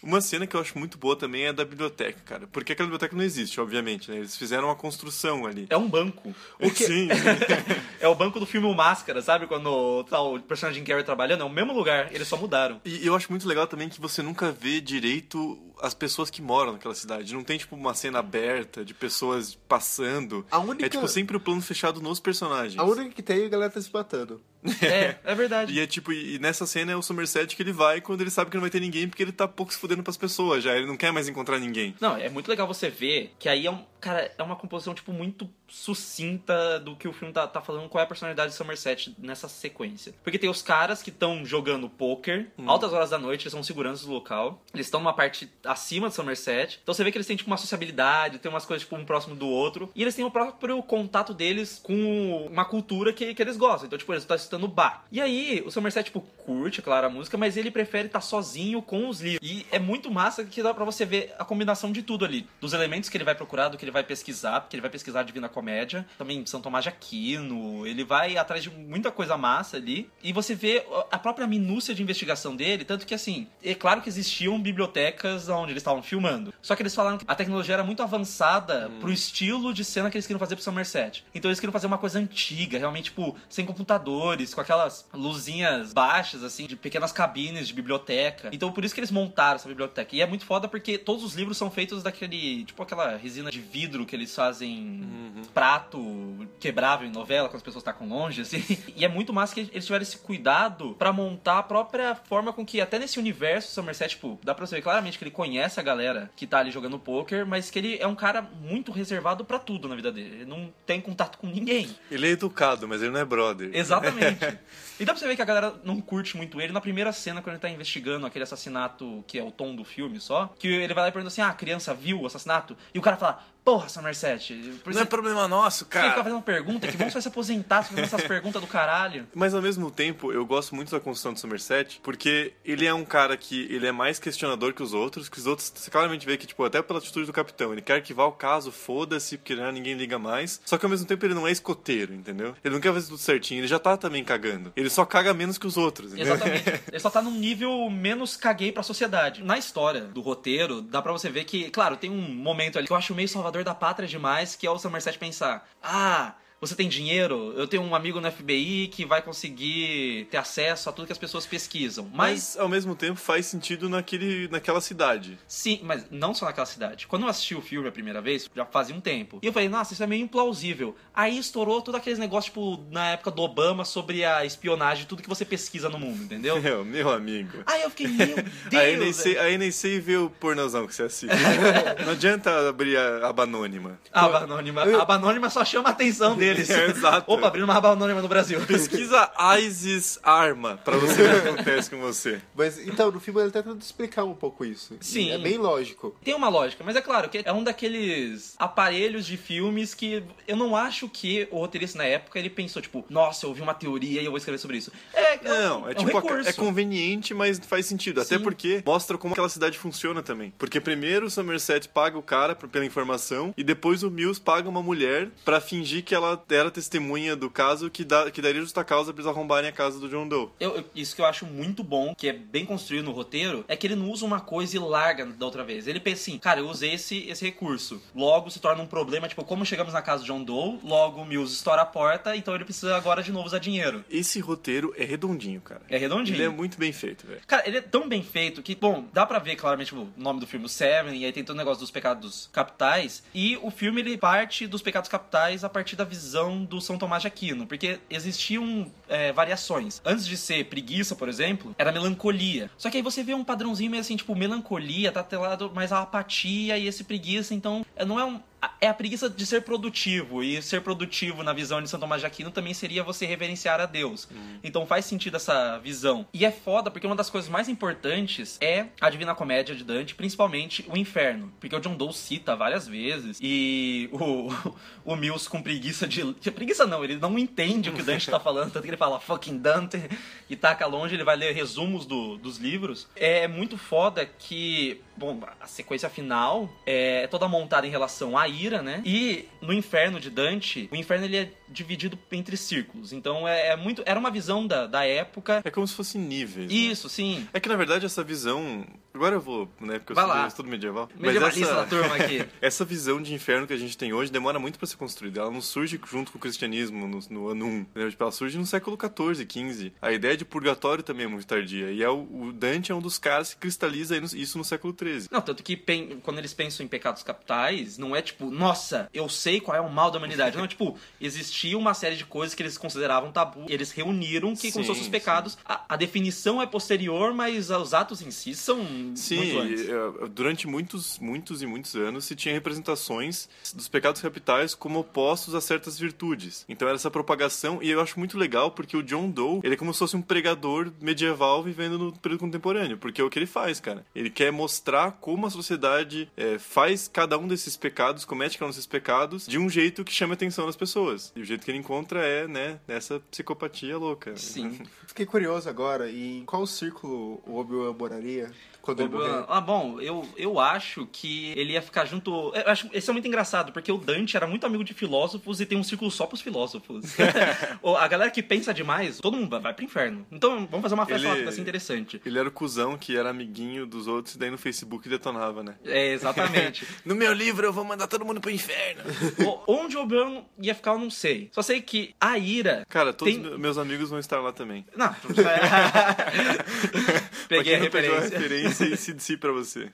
Uma cena que eu acho muito boa também é a da biblioteca, cara. Porque aquela biblioteca não existe, obviamente, né? Eles fizeram uma construção ali.
É um banco. O que...
Sim,
É o banco do filme O Máscara, sabe? Quando tá o personagem Carey trabalhando, é o mesmo lugar, eles só mudaram.
E eu acho muito legal também que você nunca vê direito as pessoas que moram naquela cidade. Não tem, tipo, uma cena aberta de pessoas passando.
A única-
É, tipo, sempre o plano fechado nos personagens.
A única que tem é a galera tá se matando.
É, é verdade.
E é tipo, e nessa cena é o Somerset que ele vai quando ele sabe que não vai ter ninguém, porque ele tá pouco se fudendo pras pessoas já. Ele não quer mais encontrar ninguém.
Não, é muito legal você ver que aí é um. Cara, é uma composição, tipo, muito sucinta do que o filme tá, tá falando, qual é a personalidade de Somerset nessa sequência. Porque tem os caras que estão jogando poker, altas horas da noite, eles são seguranças do local. Eles estão numa parte acima de Somerset. Então você vê que eles têm, tipo, uma sociabilidade, tem umas coisas, tipo, um próximo do outro. E eles têm o próprio contato deles com uma cultura que, que eles gostam. Então, tipo, eles estão escutando bar. E aí, o Somerset, tipo, curte, claro, a música, mas ele prefere estar sozinho com os livros. E é muito massa que dá pra você ver a combinação de tudo ali. Dos elementos que ele vai procurar, do que ele vai pesquisar, porque ele vai pesquisar a Divina Comédia, também São Tomás de Aquino, ele vai atrás de muita coisa massa ali. E você vê a própria minúcia de investigação dele, tanto que assim, é claro que existiam bibliotecas onde eles estavam filmando. Só que eles falaram que a tecnologia era muito avançada pro estilo de cena que eles queriam fazer pro Somerset. Então eles queriam fazer uma coisa antiga, realmente, tipo, sem computadores, com aquelas luzinhas baixas, assim, de pequenas cabines de biblioteca. Então por isso que eles montaram essa biblioteca. E é muito foda porque todos os livros são feitos daquele, tipo, aquela resina de vidro que eles fazem prato quebrável em novela, quando as pessoas estão longe, assim. E é muito massa que eles tiveram esse cuidado pra montar a própria forma com que, até nesse universo, o Somerset, tipo, dá pra você ver claramente que ele conhece a galera que tá ali jogando poker, mas que ele é um cara muito reservado pra tudo na vida dele. Ele não tem contato com ninguém.
Ele é educado, mas ele não é brother.
Exatamente. e dá pra você ver que a galera não curte muito ele na primeira cena, quando ele tá investigando aquele assassinato que é o tom do filme só. Que ele vai lá e pergunta assim: ah, a criança viu o assassinato? E o cara fala. Porra, Somerset. Por
Não é problema nosso,
que ele fica
cara.
fazendo pergunta, que bom você vai se aposentar fazendo essas perguntas do caralho.
Mas ao mesmo tempo, eu gosto muito da construção do Somerset, porque ele é um cara que ele é mais questionador que os outros, que os outros, você claramente vê que, tipo, até pela atitude do capitão, ele quer arquivar o caso, foda-se, porque já ninguém liga mais. Só que ao mesmo tempo ele não é escoteiro, entendeu? Ele não quer fazer tudo certinho, ele já tá também cagando. Ele só caga menos que os outros, entendeu?
Exatamente. Ele só tá num nível menos caguei pra sociedade. Na história do roteiro, dá pra você ver que, claro, tem um momento ali que eu acho meio salvador da pátria demais, que é o Somerset pensar: ah. Você tem dinheiro? Eu tenho um amigo no FBI que vai conseguir ter acesso a tudo que as pessoas pesquisam. Mas,
Mas ao mesmo tempo faz sentido naquele, naquela cidade.
sim, mas não só naquela cidade. Quando eu assisti o filme a primeira vez, já fazia um tempo. E eu falei, nossa, isso é meio implausível. Aí estourou todo aqueles negócios, tipo, na época do Obama, sobre a espionagem, tudo que você pesquisa no mundo, entendeu?
Meu, meu amigo.
Aí eu fiquei, meu Deus!
Aí nem, sei, aí nem sei ver o pornozão que você assiste. não adianta abrir a aba anônima.
A aba anônima, a aba anônima só chama a atenção deles.
É, exato.
Opa, abrindo uma aba anônima no Brasil.
Pesquisa ISIS arma pra você ver o que acontece com você.
Mas então, no filme ele tá tentando explicar um pouco isso.
Sim.
É bem lógico.
Tem uma lógica, mas é claro que é um daqueles aparelhos de filmes que eu não acho que o roteirista na época ele pensou, tipo, nossa, eu ouvi uma teoria e eu vou escrever sobre isso. É,
Não, é,
um
tipo,
recurso.
é conveniente, mas faz sentido. Até
Sim.
porque mostra como aquela cidade funciona também. Porque primeiro o Somerset paga o cara pela informação e depois o Mills paga uma mulher pra fingir que ela era testemunha do caso que, dá, que daria justa causa pra eles arrombarem a casa do John Doe.
Eu- eu- isso que eu acho muito bom, que é bem construído no roteiro, é que ele não usa uma coisa e larga da outra vez. Ele pensa assim, cara, eu usei esse, esse recurso. Logo se torna um problema, tipo, como chegamos na casa do John Doe, logo o Mills estoura a porta, então ele precisa agora de novo usar dinheiro.
Esse roteiro é redondinho, cara.
É redondinho.
Ele é muito bem feito, velho.
Cara, ele é tão bem feito que, bom, dá pra ver claramente o nome do filme, o Seven, e aí tem todo o negócio dos pecados capitais. E o filme, ele parte dos pecados capitais a partir da visão do São Tomás de Aquino, porque existiam é, variações. Antes de ser preguiça, por exemplo, era melancolia. Só que aí você vê um padrãozinho meio assim, tipo, melancolia, tá atrelado mais a apatia e esse preguiça, então não é um. É a preguiça de ser produtivo. E ser produtivo na visão de São Tomás de Aquino também seria você reverenciar a Deus. Então faz sentido essa visão. E é foda porque uma das coisas mais importantes é a Divina Comédia de Dante, principalmente o Inferno. Porque o John Doe cita várias vezes. E o, o Mills com preguiça de. preguiça não, ele não entende o que o Dante tá falando. Tanto que ele fala fucking Dante e taca longe, ele vai ler resumos do- dos livros. É muito foda que. Bom, a sequência final é toda montada em relação à ira, né? E no inferno de Dante, o inferno ele é dividido entre círculos. Então é, é muito. Era uma visão da, da época.
É como se fossem níveis. né?
Isso, sim.
É que na verdade essa visão. Agora eu vou, né? Porque eu
Vai
sou,
lá.
eu estudo medieval.
Medievalista da turma aqui.
essa visão de inferno que a gente tem hoje demora muito pra ser construída. Ela não surge junto com o cristianismo no, no ano 1. entendeu? Tipo, ela surge no século XIV, XV. A ideia de purgatório também é muito tardia. E é o, o Dante é um dos caras que cristaliza isso no século XIII.
Não, tanto que pen- quando eles pensam em pecados capitais, não é tipo, nossa, eu sei qual é o mal da humanidade. Não, é tipo, existia uma série de coisas que eles consideravam tabu. Eles reuniram que como se
Sim,
fossem os pecados. A, a definição é posterior, mas os atos em si são muito
Sim, e, eh, durante muitos, muitos e muitos anos se tinha representações dos pecados capitais como opostos a certas virtudes. Então era essa propagação, e eu acho muito legal porque o John Doe, ele é como se fosse um pregador medieval vivendo no período contemporâneo, porque é o que ele faz, cara. Ele quer mostrar como a sociedade eh, faz cada um desses pecados, comete cada um desses pecados, de um jeito que chama a atenção das pessoas. E o jeito que ele encontra é, né, nessa psicopatia louca.
Sim.
Fiquei curioso agora, em qual círculo o Obi-Wan moraria quando ele morrer?
Ah, bom, eu, eu acho que ele ia ficar junto. Eu acho esse é muito engraçado, porque o Dante era muito amigo de filósofos e tem um círculo só pros filósofos. A galera que pensa demais, todo mundo vai- pro inferno. Então vamos fazer uma festa
Ele-
lá que vai ser interessante.
Ele era o cuzão que era amiguinho dos outros e daí no Facebook detonava, né?
É, exatamente.
No meu livro eu vou mandar todo mundo pro inferno.
O- Onde o Obi-Wan ia ficar, eu não sei. Só sei que a ira.
Cara, todos
Tem-
me- meus amigos vão estar lá também.
Não. Peguei a
pegou a
referência.
Se si pra você.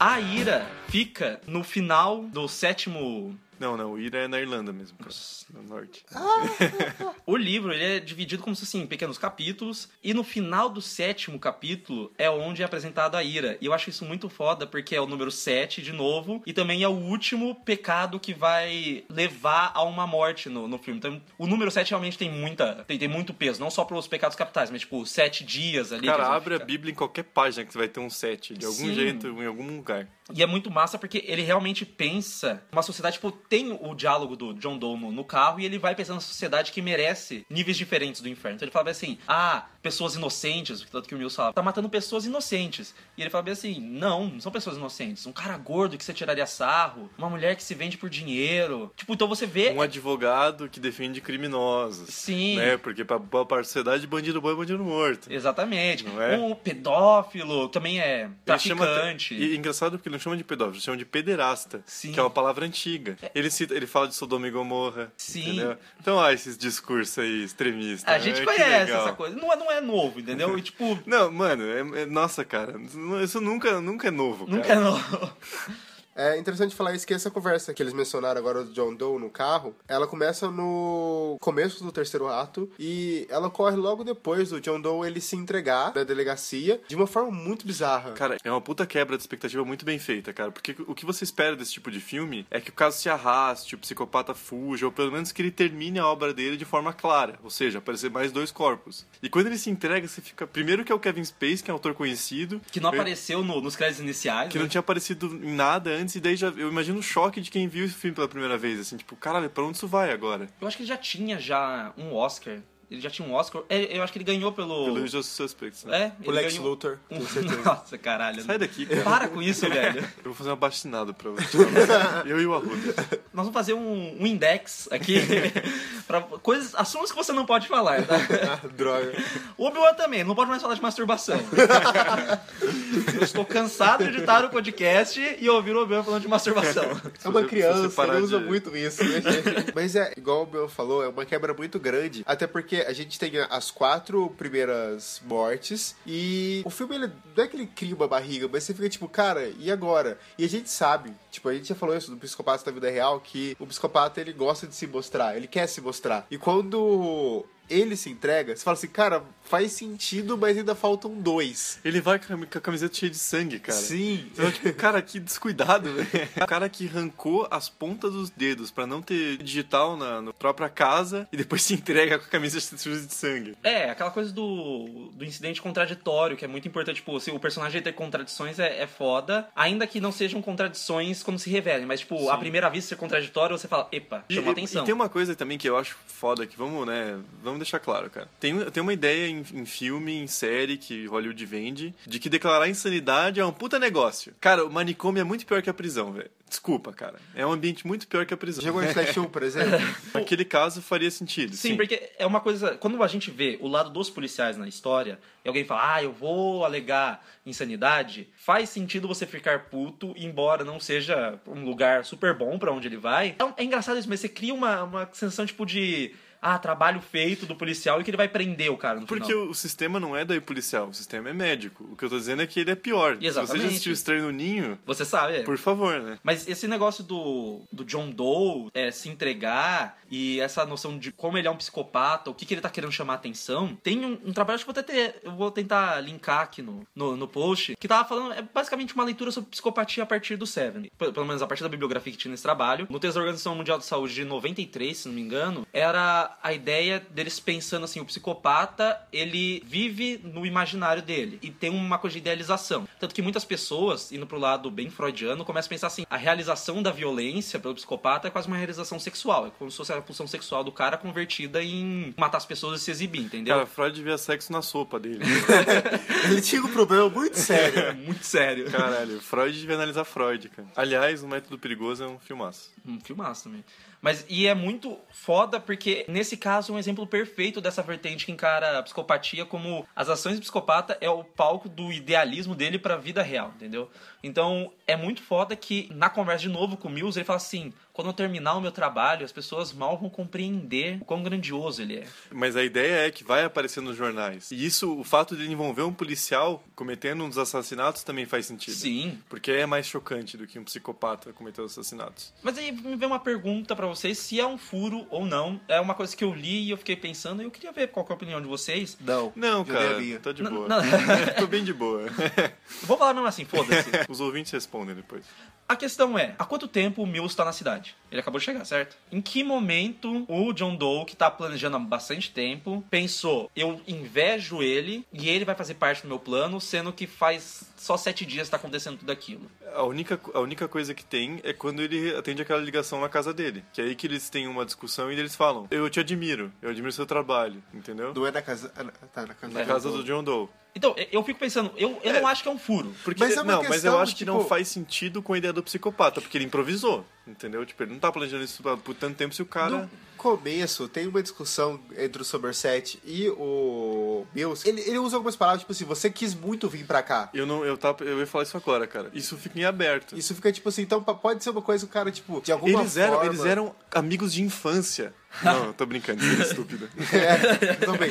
A ira fica no final do sétimo
Não, não, o Ira é na Irlanda mesmo. No norte.
O livro ele é dividido como se assim, em pequenos capítulos, e no final do sétimo capítulo é onde é apresentado a ira. E eu acho isso muito foda, porque é o número 7 de novo, e também é o último pecado que vai levar a uma morte no, no filme. Então, o número 7 realmente tem muita. Tem, tem muito peso, não só pros pecados capitais, mas tipo, sete dias ali.
Cara, abre a. Bíblia em qualquer página que você vai ter um 7, de algum
Sim.
jeito, em algum lugar.
E é muito massa porque ele realmente pensa uma sociedade, tipo, tem o diálogo do John Doe no, carro e ele vai pensando na sociedade que merece níveis diferentes do inferno. Então ele fala bem assim, ah, pessoas inocentes, tanto que o Mills fala, tá matando pessoas inocentes. E ele fala bem assim, não, não são pessoas inocentes. Um cara gordo que você tiraria sarro, uma mulher que se vende por dinheiro. Tipo, então você vê...
Um advogado que defende criminosos.
Sim.
Né? Porque pra da sociedade, bandido bom é bandido morto.
Exatamente.
Não é?
Um pedófilo também é
Ele chama até-
traficante.
E engraçado porque ele não chama de pedófilo, chama de pederasta.
Sim.
Que é uma palavra antiga. Ele, cita, ele fala de Sodoma e Gomorra.
Sim.
Entendeu? Então, ah, esses discursos aí extremistas.
A
né?
gente
Que
conhece essa coisa. Não é, não é novo, entendeu? E tipo,
Não, mano, é- é- nossa, cara, isso nunca, nunca é novo, cara.
nunca é novo.
É interessante falar isso que essa conversa que eles mencionaram agora do John Doe no carro, ela começa no começo do terceiro ato e ela ocorre logo depois do John Doe ele se entregar na delegacia de uma forma muito bizarra.
Cara, é uma puta quebra de expectativa muito bem feita, cara. Porque o que você espera desse tipo de filme é que o caso se arraste, o psicopata fuja, ou pelo menos que ele termine a obra dele de forma clara. Ou seja, aparecer mais dois corpos. E quando ele se entrega, você fica. Primeiro que é o Kevin Space, que é um autor conhecido.
Que não
Eu-
apareceu no- nos créditos iniciais.
Que
né?
não tinha aparecido em nada antes, e daí já. Eu imagino o choque de quem viu esse filme pela primeira vez, assim, tipo, caralho, pra onde isso vai agora?
Eu acho que ele já tinha já um Oscar. Ele já tinha um Oscar. É, Eu acho que ele ganhou pelo.
Pelo Usual Suspects, né?
É,
O Lex
ganhou
Luthor, com certeza.
Nossa, caralho.
Sai daqui, cara.
Para com isso, velho.
Eu vou fazer uma bacinada pra você. eu e o Arruda.
Nós vamos fazer um, um index aqui pra coisas, assuntos que você não pode falar, tá?
Ah, Droga.
O Obi-Wan também, não pode mais falar de masturbação. Eu estou cansado de editar o podcast e ouvir o Obi-Wan falando de masturbação.
É uma criança, ele usa
de-
muito isso, né, gente? Mas é, igual o Bill falou, é uma quebra muito grande. Até porque a gente tem as quatro primeiras mortes e o filme, ele, não é que ele cria uma barriga, mas você fica tipo, cara, e agora? E a gente sabe, tipo, a gente já falou isso do psicopata da vida real, que o psicopata, ele gosta de se mostrar, ele quer se mostrar. E quando ele se entrega, você fala assim, cara, faz sentido, mas ainda faltam dois.
Ele vai com a camiseta cheia de sangue, cara.
Sim.
Então, tipo, cara, que descuidado, velho. O cara que arrancou as pontas dos dedos pra não ter digital na, na própria casa e depois se entrega com a camisa suja de sangue.
É, aquela coisa do, do incidente contraditório, que é muito importante. Tipo, se o personagem ter contradições é, é foda, ainda que não sejam contradições quando se revelem. Mas, tipo, à primeira vista ser contraditório, você fala, epa, chamou
e-
atenção.
e tem uma coisa também que eu acho foda, que vamos, né, vamos deixar claro, cara. Tem, tem uma ideia em, em filme, em série que Hollywood vende, de que declarar insanidade é um puta negócio. Cara, o manicômio é muito pior que a prisão, velho. Desculpa, cara. É um ambiente muito pior que a prisão.
Jogou em Flash 1, por exemplo.
Naquele caso faria sentido.
Sim, porque é uma coisa. Quando a gente vê o lado dos policiais na história, e alguém fala, ah, eu vou alegar insanidade, faz sentido você ficar puto, embora não seja um lugar super bom pra onde ele vai. Então, é engraçado isso, mas você cria uma, uma sensação tipo de. Ah, trabalho feito do policial e que ele vai prender o cara no
Porque
final.
o, sistema não é daí policial, o sistema é médico. O que eu tô dizendo é que ele é pior. Se você
Exatamente.
já assistiu Estranho no Ninho,
Você sabe, é.
por favor, né?
Mas esse negócio do, do John Doe é, se entregar e essa noção de como ele é um psicopata, o que, que ele tá querendo chamar a atenção, tem um, um trabalho, acho que eu vou, até ter, eu vou tentar linkar aqui no, no, no post, que tava falando, é basicamente uma leitura sobre psicopatia a partir do Seven. Pelo menos a partir da bibliografia que tinha nesse trabalho. No texto da Organização Mundial de Saúde de 93, se não me engano, era a ideia deles pensando assim, o psicopata, ele vive no imaginário dele e tem uma coisa de idealização. Tanto que muitas pessoas, indo pro lado bem freudiano, começam a pensar assim, a realização da violência pelo psicopata é quase uma realização sexual. É como se fosse a pulsão sexual do cara convertida em matar as pessoas e se exibir, entendeu?
Cara, Freud via sexo na sopa dele.
Ele tinha um problema muito sério.
Muito sério.
Caralho, Freud devia analisar Freud, cara. Aliás, o Método Perigoso é um filmaço.
Um filmaço também. Mas, e é muito foda porque, nesse caso, é um exemplo perfeito dessa vertente que encara a psicopatia como as ações do psicopata é o palco do idealismo dele pra vida real, entendeu? Então, é muito foda que, na conversa de novo com o Mills, ele fala assim: quando eu terminar o meu trabalho, as pessoas mal vão compreender o quão grandioso ele é.
Mas a ideia é que vai aparecer nos jornais. E isso, o fato de ele envolver um policial cometendo dos assassinatos também faz sentido.
Sim.
Porque é mais chocante do que um psicopata cometer os assassinatos.
Mas aí me vem uma pergunta pra vocês se é um furo ou não. É uma coisa que eu li e eu fiquei pensando e eu queria ver qual que é a opinião de vocês.
Não.
Não, cara, tô de
Não,
boa.
não.
tô bem de boa.
Vou falar mesmo assim, foda-se.
Os ouvintes respondem depois.
A questão é, há quanto tempo o Mills tá na cidade? Ele acabou de chegar, certo? Em que momento o John Doe, que tá planejando há bastante tempo, pensou, eu invejo ele e ele vai fazer parte do meu plano, sendo que faz só sete dias tá acontecendo tudo aquilo.
A única, a única coisa que tem é quando ele atende aquela ligação na casa dele. Que é aí que eles têm uma discussão e eles falam: Eu te admiro, eu admiro seu trabalho, entendeu?
Não é na casa. ah, Tá, na casa,
Na casa do John Doe.
Então, eu fico pensando, eu, eu não acho que é um furo.
Porque,
Mas é uma
não, mas eu acho que não
tipo-
faz sentido com a ideia do psicopata, porque ele improvisou, entendeu? Tipo, ele não tá planejando isso por tanto tempo se o cara.
No começo, tem uma discussão entre o Somerset e o Mills. Ele, ele usa algumas palavras, tipo assim, você quis muito vir pra cá.
Eu não, eu tava, eu ia falar isso agora, cara. Isso fica em aberto.
Isso fica tipo assim, então pode ser uma coisa que o cara, tipo, de alguma
Eles eram,
forma...
eles eram amigos de infância. Não, eu tô brincando, é estúpido.
É, também.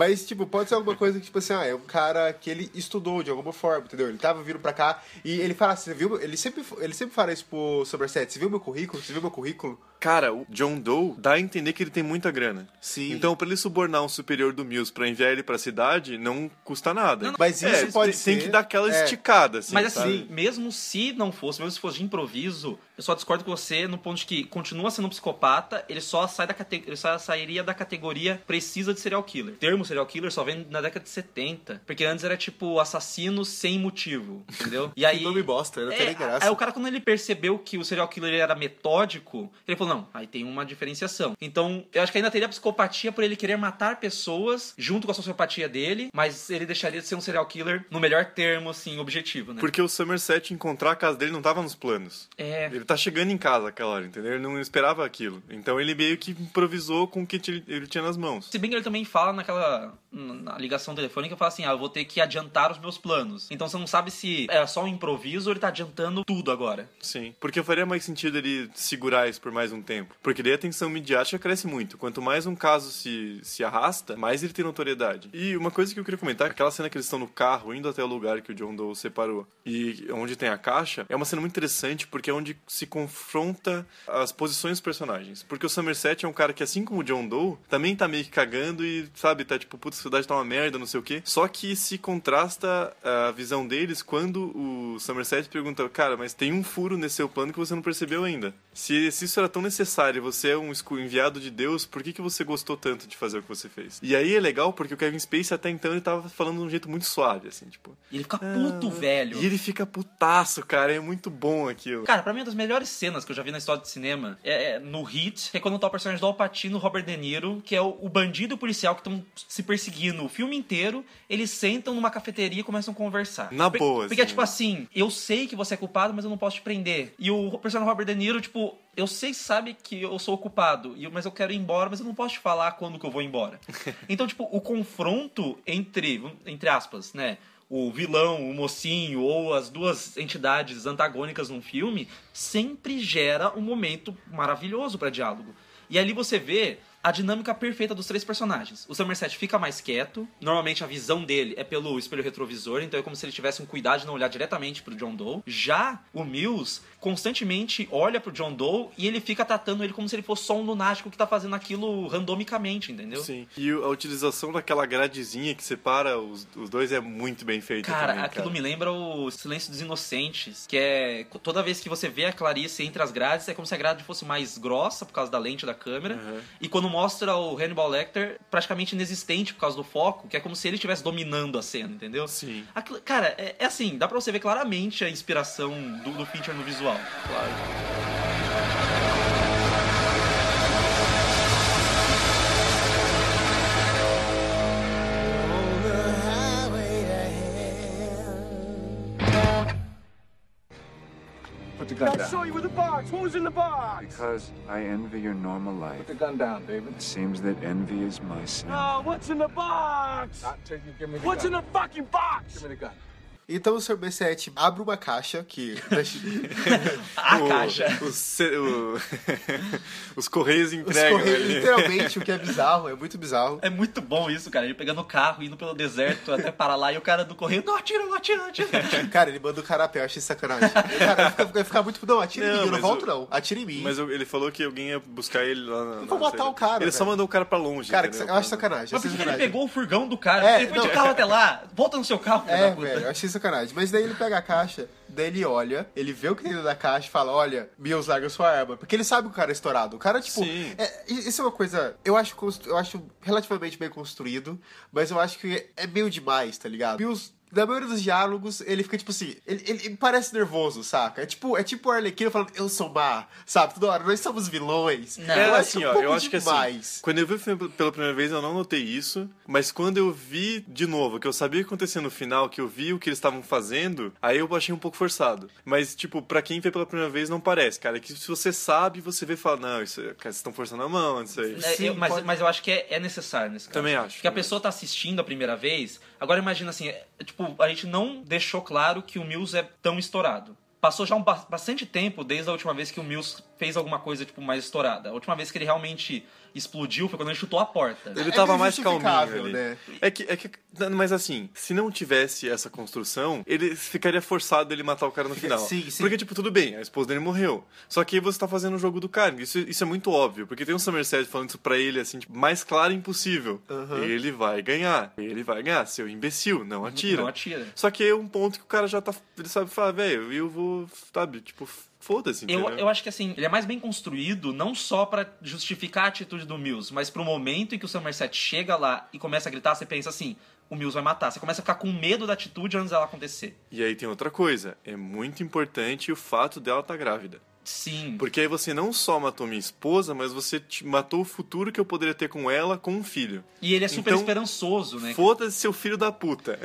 Mas, tipo, pode ser alguma coisa que, tipo assim, ah, é um cara que ele estudou de alguma forma, entendeu? Ele tava vindo pra cá e ele fala assim, você viu? Ele sempre, ele sempre fala isso pro Somerset, você viu meu currículo? Você viu meu currículo?
Cara, o John Doe dá a entender que ele tem muita grana.
Sim.
Então, pra ele subornar um superior do Mills pra enviar ele pra cidade, não custa nada.
Mas
É,
isso pode
tem,
ser...
tem que dar aquela
é.
esticada, assim,
Mas
sabe?
assim, mesmo se não fosse, mesmo se fosse de improviso, eu só discordo com você no ponto de que continua sendo um psicopata, ele só sai da cate... ele só sairia da categoria precisa de serial killer. O termo serial killer só vem na década de 70, porque antes era tipo assassino sem motivo, entendeu? E aí
Que nome bosta, tem
é,
graça.
Aí o cara, quando ele percebeu que o serial killer era metódico, ele falou: não, aí tem uma diferenciação. Então, eu acho que ainda teria psicopatia por ele querer matar pessoas junto com a sociopatia dele, mas ele deixaria de ser um serial killer no melhor termo, assim, objetivo, né?
Porque o Somerset encontrar a casa dele não tava nos planos.
É.
Ele tá chegando em casa aquela hora, entendeu? Ele não esperava aquilo. Então ele meio que improvisou com o que ele tinha nas mãos.
Se bem que ele também fala naquela na ligação telefônica, fala assim: ah, eu vou ter que adiantar os meus planos. Então você não sabe se é só um improviso ou ele tá adiantando tudo agora.
Sim. Porque faria mais sentido ele segurar isso por mais um tempo. Porque daí a atenção midiática cresce muito. Quanto mais um caso se, se arrasta, mais ele tem notoriedade. E uma coisa que eu queria comentar, aquela cena que eles estão no carro, indo até o lugar que o John Doe separou, e onde tem a caixa, é uma cena muito interessante porque é onde se confronta as posições dos personagens. Porque o Somerset é um cara que, assim como o John Doe, também tá meio que cagando e, sabe, tá tipo, putz, a cidade tá uma merda, não sei o quê. Só que se contrasta a visão deles quando o Somerset pergunta, cara, mas tem um furo nesse seu plano que você não percebeu ainda. Se, se isso era tão necessário e você é um enviado de Deus, por que, que você gostou tanto de fazer o que você fez? E aí é legal porque o Kevin Spacey até então ele tava falando de um jeito muito suave, assim, tipo...
E ele fica puto, velho.
E ele fica putaço, cara, é muito bom aquilo.
Cara, pra mim, uma das melhores cenas que eu já vi na história de cinema é, é no Hit, que é quando tá o personagem do Al Pacino, Robert De Niro, que é o, o bandido policial que estão se perseguindo o filme inteiro. Eles sentam numa cafeteria e começam a conversar.
Na
Por-
boa,
Porque é
assim.
tipo assim, eu sei que você é culpado, mas eu não posso te prender. E o personagem Robert De Niro, tipo, eu sei, sabe que eu sou o culpado, e- mas eu quero ir embora, mas eu não posso te falar quando que eu vou embora. então, tipo, o confronto entre, entre aspas, né? o vilão, o mocinho ou as duas entidades antagônicas num filme sempre gera um momento maravilhoso para diálogo. E ali você vê a dinâmica perfeita dos três personagens. O Somerset fica mais quieto, normalmente a visão dele é pelo espelho retrovisor, então é como se ele tivesse um cuidado de não olhar diretamente pro John Doe. Já o Mills constantemente olha pro John Doe e ele fica tratando ele como se ele fosse só um lunático que tá fazendo aquilo randomicamente, entendeu?
Sim. E a utilização daquela gradezinha que separa os, os dois é muito bem feita
Cara,
também,
aquilo
cara.
me lembra o Silêncio dos Inocentes, que é toda vez que você vê a Clarice entre as grades, é como se a grade fosse mais grossa por causa da lente da câmera,
Uhum.
e quando mostra o Hannibal Lecter praticamente inexistente por causa do foco, que é como se ele estivesse dominando a cena, entendeu?
Sim.
Aquilo- cara, é, é assim, dá pra você ver claramente a inspiração do, do Fincher no visual.
Claro.
Put the
I
gun down.
saw you with the box. What was in the box?
Because I envy your normal life.
Put the gun down, David.
It seems that envy is my sin.
Oh, what's in the box? Not till you give me the
é
What's in the fucking box? Give me the gun.
Então o Sr. B7 abre uma caixa que.
A
O-
caixa.
o ce- o- Os correios
Os
entregam
correios,
ali.
literalmente, o que é bizarro, é muito bizarro.
É muito bom isso, cara. Ele pegando o carro, indo pelo deserto até parar lá e o cara do correio, não, atira, não atira, não atira.
Cara, ele manda o cara a pé, eu achei sacanagem. Cara, vai ficar, muito. Não, atira em
Não,
mim, eu não volto
o-
não. Atira em mim.
Mas eu- ele falou que alguém ia buscar ele lá na.
vou
na-
matar o cara,
Ele só
velho.
mandou o cara pra longe.
Cara,
entendeu?
eu acho sacanagem.
Mas que ele pegou o furgão do cara?
É,
ele foi
não.
de carro até lá. Volta no seu carro,
É, velho, eu achei sacanagem. Mas daí ele pega a caixa, daí ele olha, ele vê o que tem dentro da caixa e fala: Olha, Mills, larga sua arma. Porque ele sabe que o cara é estourado. O cara, tipo.
Sim.
É, isso é uma coisa. Eu acho, eu acho relativamente bem construído, mas eu acho que é meio demais, tá ligado? Mills. Na maioria dos diálogos, ele fica tipo assim, ele, ele- ele parece nervoso, saca? É tipo, é tipo o Arlequino falando, eu sou má, sabe? Toda hora, nós somos vilões.
Não.
É
eu acho
assim,
um
ó, eu acho que assim,
demais.
quando eu vi o filme pela primeira vez eu não notei isso, mas quando eu vi de novo, que eu sabia o que acontecia no final, que eu vi o que eles estavam fazendo, aí eu achei um pouco forçado. Mas, tipo, pra quem vê pela primeira vez não parece, cara, é que se você sabe, você vê e fala, não, isso, cara, vocês estão forçando a mão, isso aí.
É,
Sim,
eu- mas,
pode-
mas eu acho que é, é necessário nesse caso.
Também acho,
Porque a
também
pessoa tá assistindo a primeira vez. Agora imagina assim, é, tipo, a gente não deixou claro que o Mills é tão estourado. Passou já um ba- bastante tempo desde a última vez que o Mills fez alguma coisa, tipo, mais estourada. A última vez que ele realmente explodiu foi quando ele chutou a porta.
Ele
É
tava mais calminho ali.
né?
É que, é que, mas assim, se não tivesse essa construção, ele ficaria forçado ele matar o cara no final.
Sim, sim.
Porque, tipo, tudo bem, a esposa dele morreu. Só que aí você tá fazendo o jogo do cara. Isso, isso é muito óbvio. Porque tem um Somerset falando isso pra ele, assim, tipo, mais claro impossível. Ele vai ganhar. Ele vai ganhar, seu imbecil, não atira.
Não atira.
Só que é um ponto que o cara já tá. Ele sabe falar, velho, eu vou. Sabe, tipo, foda-se.
Eu, eu acho que assim, ele é mais bem construído, não só pra justificar a atitude do Mills, mas pro momento em que o Somerset chega lá e começa a gritar, você pensa assim, o Mills vai matar. Você começa a ficar com medo da atitude antes dela acontecer.
E aí tem outra coisa. É muito importante o fato dela estar grávida.
Sim.
Porque aí você não só matou minha esposa, mas você te- matou o futuro que eu poderia ter com ela com um filho.
E ele é super
Então,
esperançoso, né?
Foda-se seu filho da puta.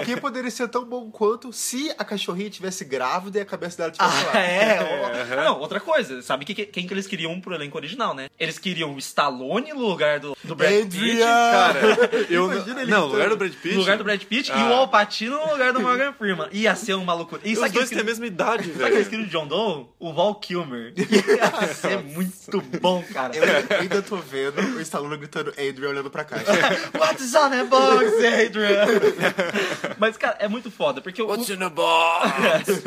O que poderia ser tão bom quanto se a cachorrinha tivesse grávida e a cabeça dela tivesse lá.
Ah, é, ó. Não, outra coisa, sabe que, quem que eles queriam pro elenco original, né? Eles queriam o Stallone no lugar do, do Brad Pitt.
Cara, eu
Imagina ele
não, no lugar do Brad Pitt.
No lugar do Brad Pitt e
Ah.
o Al Pacino no lugar do Morgan Freeman. Ia ser um maluco. E
Os dois
que
têm a
eles
mesma idade,
Sabe aquele
velho.
querido John Doe? O Val Kilmer. Ia ser muito bom, cara.
Eu ainda tô vendo o Stallone gritando Adrian olhando pra caixa.
What's on the box, Adrian? Mas, cara, é muito foda, porque o.
in the box?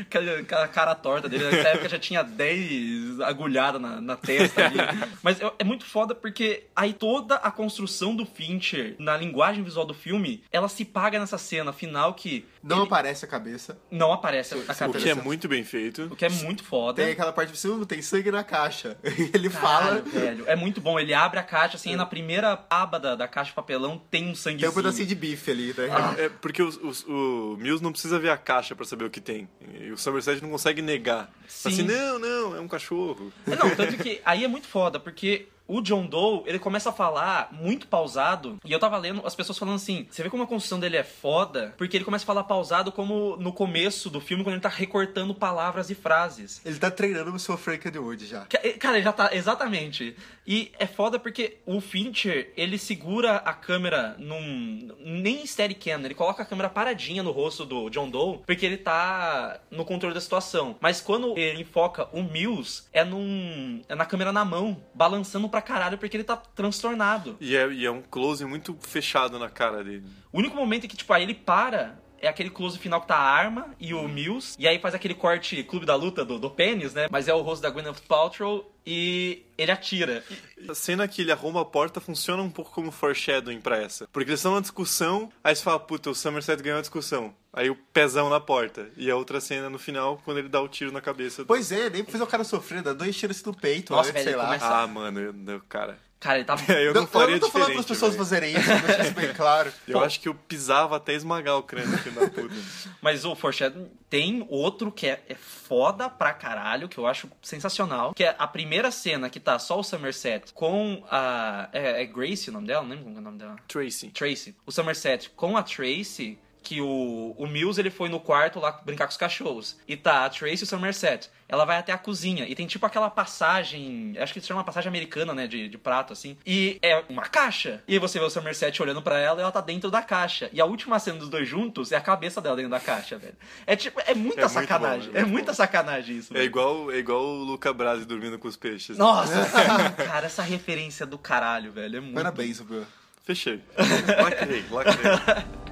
aquela, cara torta dele, nessa época já tinha 10 agulhadas na, na testa ali. Mas é, é muito foda porque aí toda a construção do Fincher na linguagem visual do filme, ela se paga nessa cena final que
Não
ele
aparece a cabeça.
não aparece a
O
cabeça.
que é muito bem feito.
O que é muito foda.
Tem aquela parte de cima, tem sangue na caixa. Ele
Caralho,
fala.
velho. É muito bom. Ele abre a caixa, assim, e na primeira aba da, da caixa de papelão tem um
Tem
sanguezinho.
um pedacinho de bife ali, né?
É porque os- os- o Mills não precisa ver a caixa pra saber o que tem. E o Somerset não consegue negar.
Sim.
Assim, não, não, é um cachorro.
É, Não, tanto que aí é muito foda, porque o John Doe, ele começa a falar muito pausado, e eu tava lendo as pessoas falando assim, você vê como a construção dele é foda, porque ele começa a falar pausado como no começo do filme, quando ele tá recortando palavras e frases.
Ele tá treinando o seu Frank Underwood já.
Ca- Cara, ele já tá. Exatamente. E é foda porque o Fincher, ele segura a câmera num. Nem Steadicam, ele coloca a câmera paradinha no rosto do John Doe, porque ele tá no controle da situação. Mas quando ele enfoca o Mills, é num. É na câmera na mão, balançando pra caralho, porque ele tá transtornado.
E é, e é um close muito fechado na cara dele.
O único momento em que, tipo, aí ele para. É aquele close final que tá a arma e o Mills. E aí faz aquele corte clube da luta do, do pênis, né? Mas é o rosto da Gwyneth Paltrow e ele atira.
A cena que ele arruma a porta funciona um pouco como foreshadowing pra essa. Porque eles estão numa discussão, aí você fala, puta, o Somerset ganhou a discussão. Aí o pezão na porta. E a outra cena no final, quando ele dá o tiro na cabeça. do-
Pois é, nem pra fazer o cara sofrer, dá dois tiros no peito,
Nossa,
antes,
velho,
sei lá.
começa-
Ah, mano, eu, eu- cara.
Cara, ele tá.
Eu não,
Não,
faria
eu não tô falando
diferente,
para as pessoas
velho.
fazerem isso, eu deixo isso bem claro.
Eu acho que eu pisava até esmagar o crânio, filho da puta.
Mas o Foreshadowing tem outro que é, é foda pra caralho, que eu acho sensacional. Que é a primeira cena que tá só o Somerset com a. É, é Grace o nome dela? Não lembro como é o nome dela.
Tracy.
Tracy. O Somerset com a Tracy. Que o, o Mills ele foi no quarto lá brincar com os cachorros. E tá a Tracy e o Somerset. Ela vai até a cozinha e tem tipo aquela passagem, acho que se chama uma passagem americana, né, de, de prato assim. E é uma caixa. E aí você vê o Somerset olhando pra ela e ela tá dentro da caixa. E a última cena dos dois juntos é a cabeça dela dentro da caixa, velho. É tipo, é muita
É muito
sacanagem.
bom, é
é
muito
muita
bom.
sacanagem isso.
É igual, é igual o Luca Brasi dormindo com os peixes.
Nossa, sim, cara, essa referência do caralho, velho. É muito
Parabéns, Samuel.
Fechei. Lacrei, lacrei.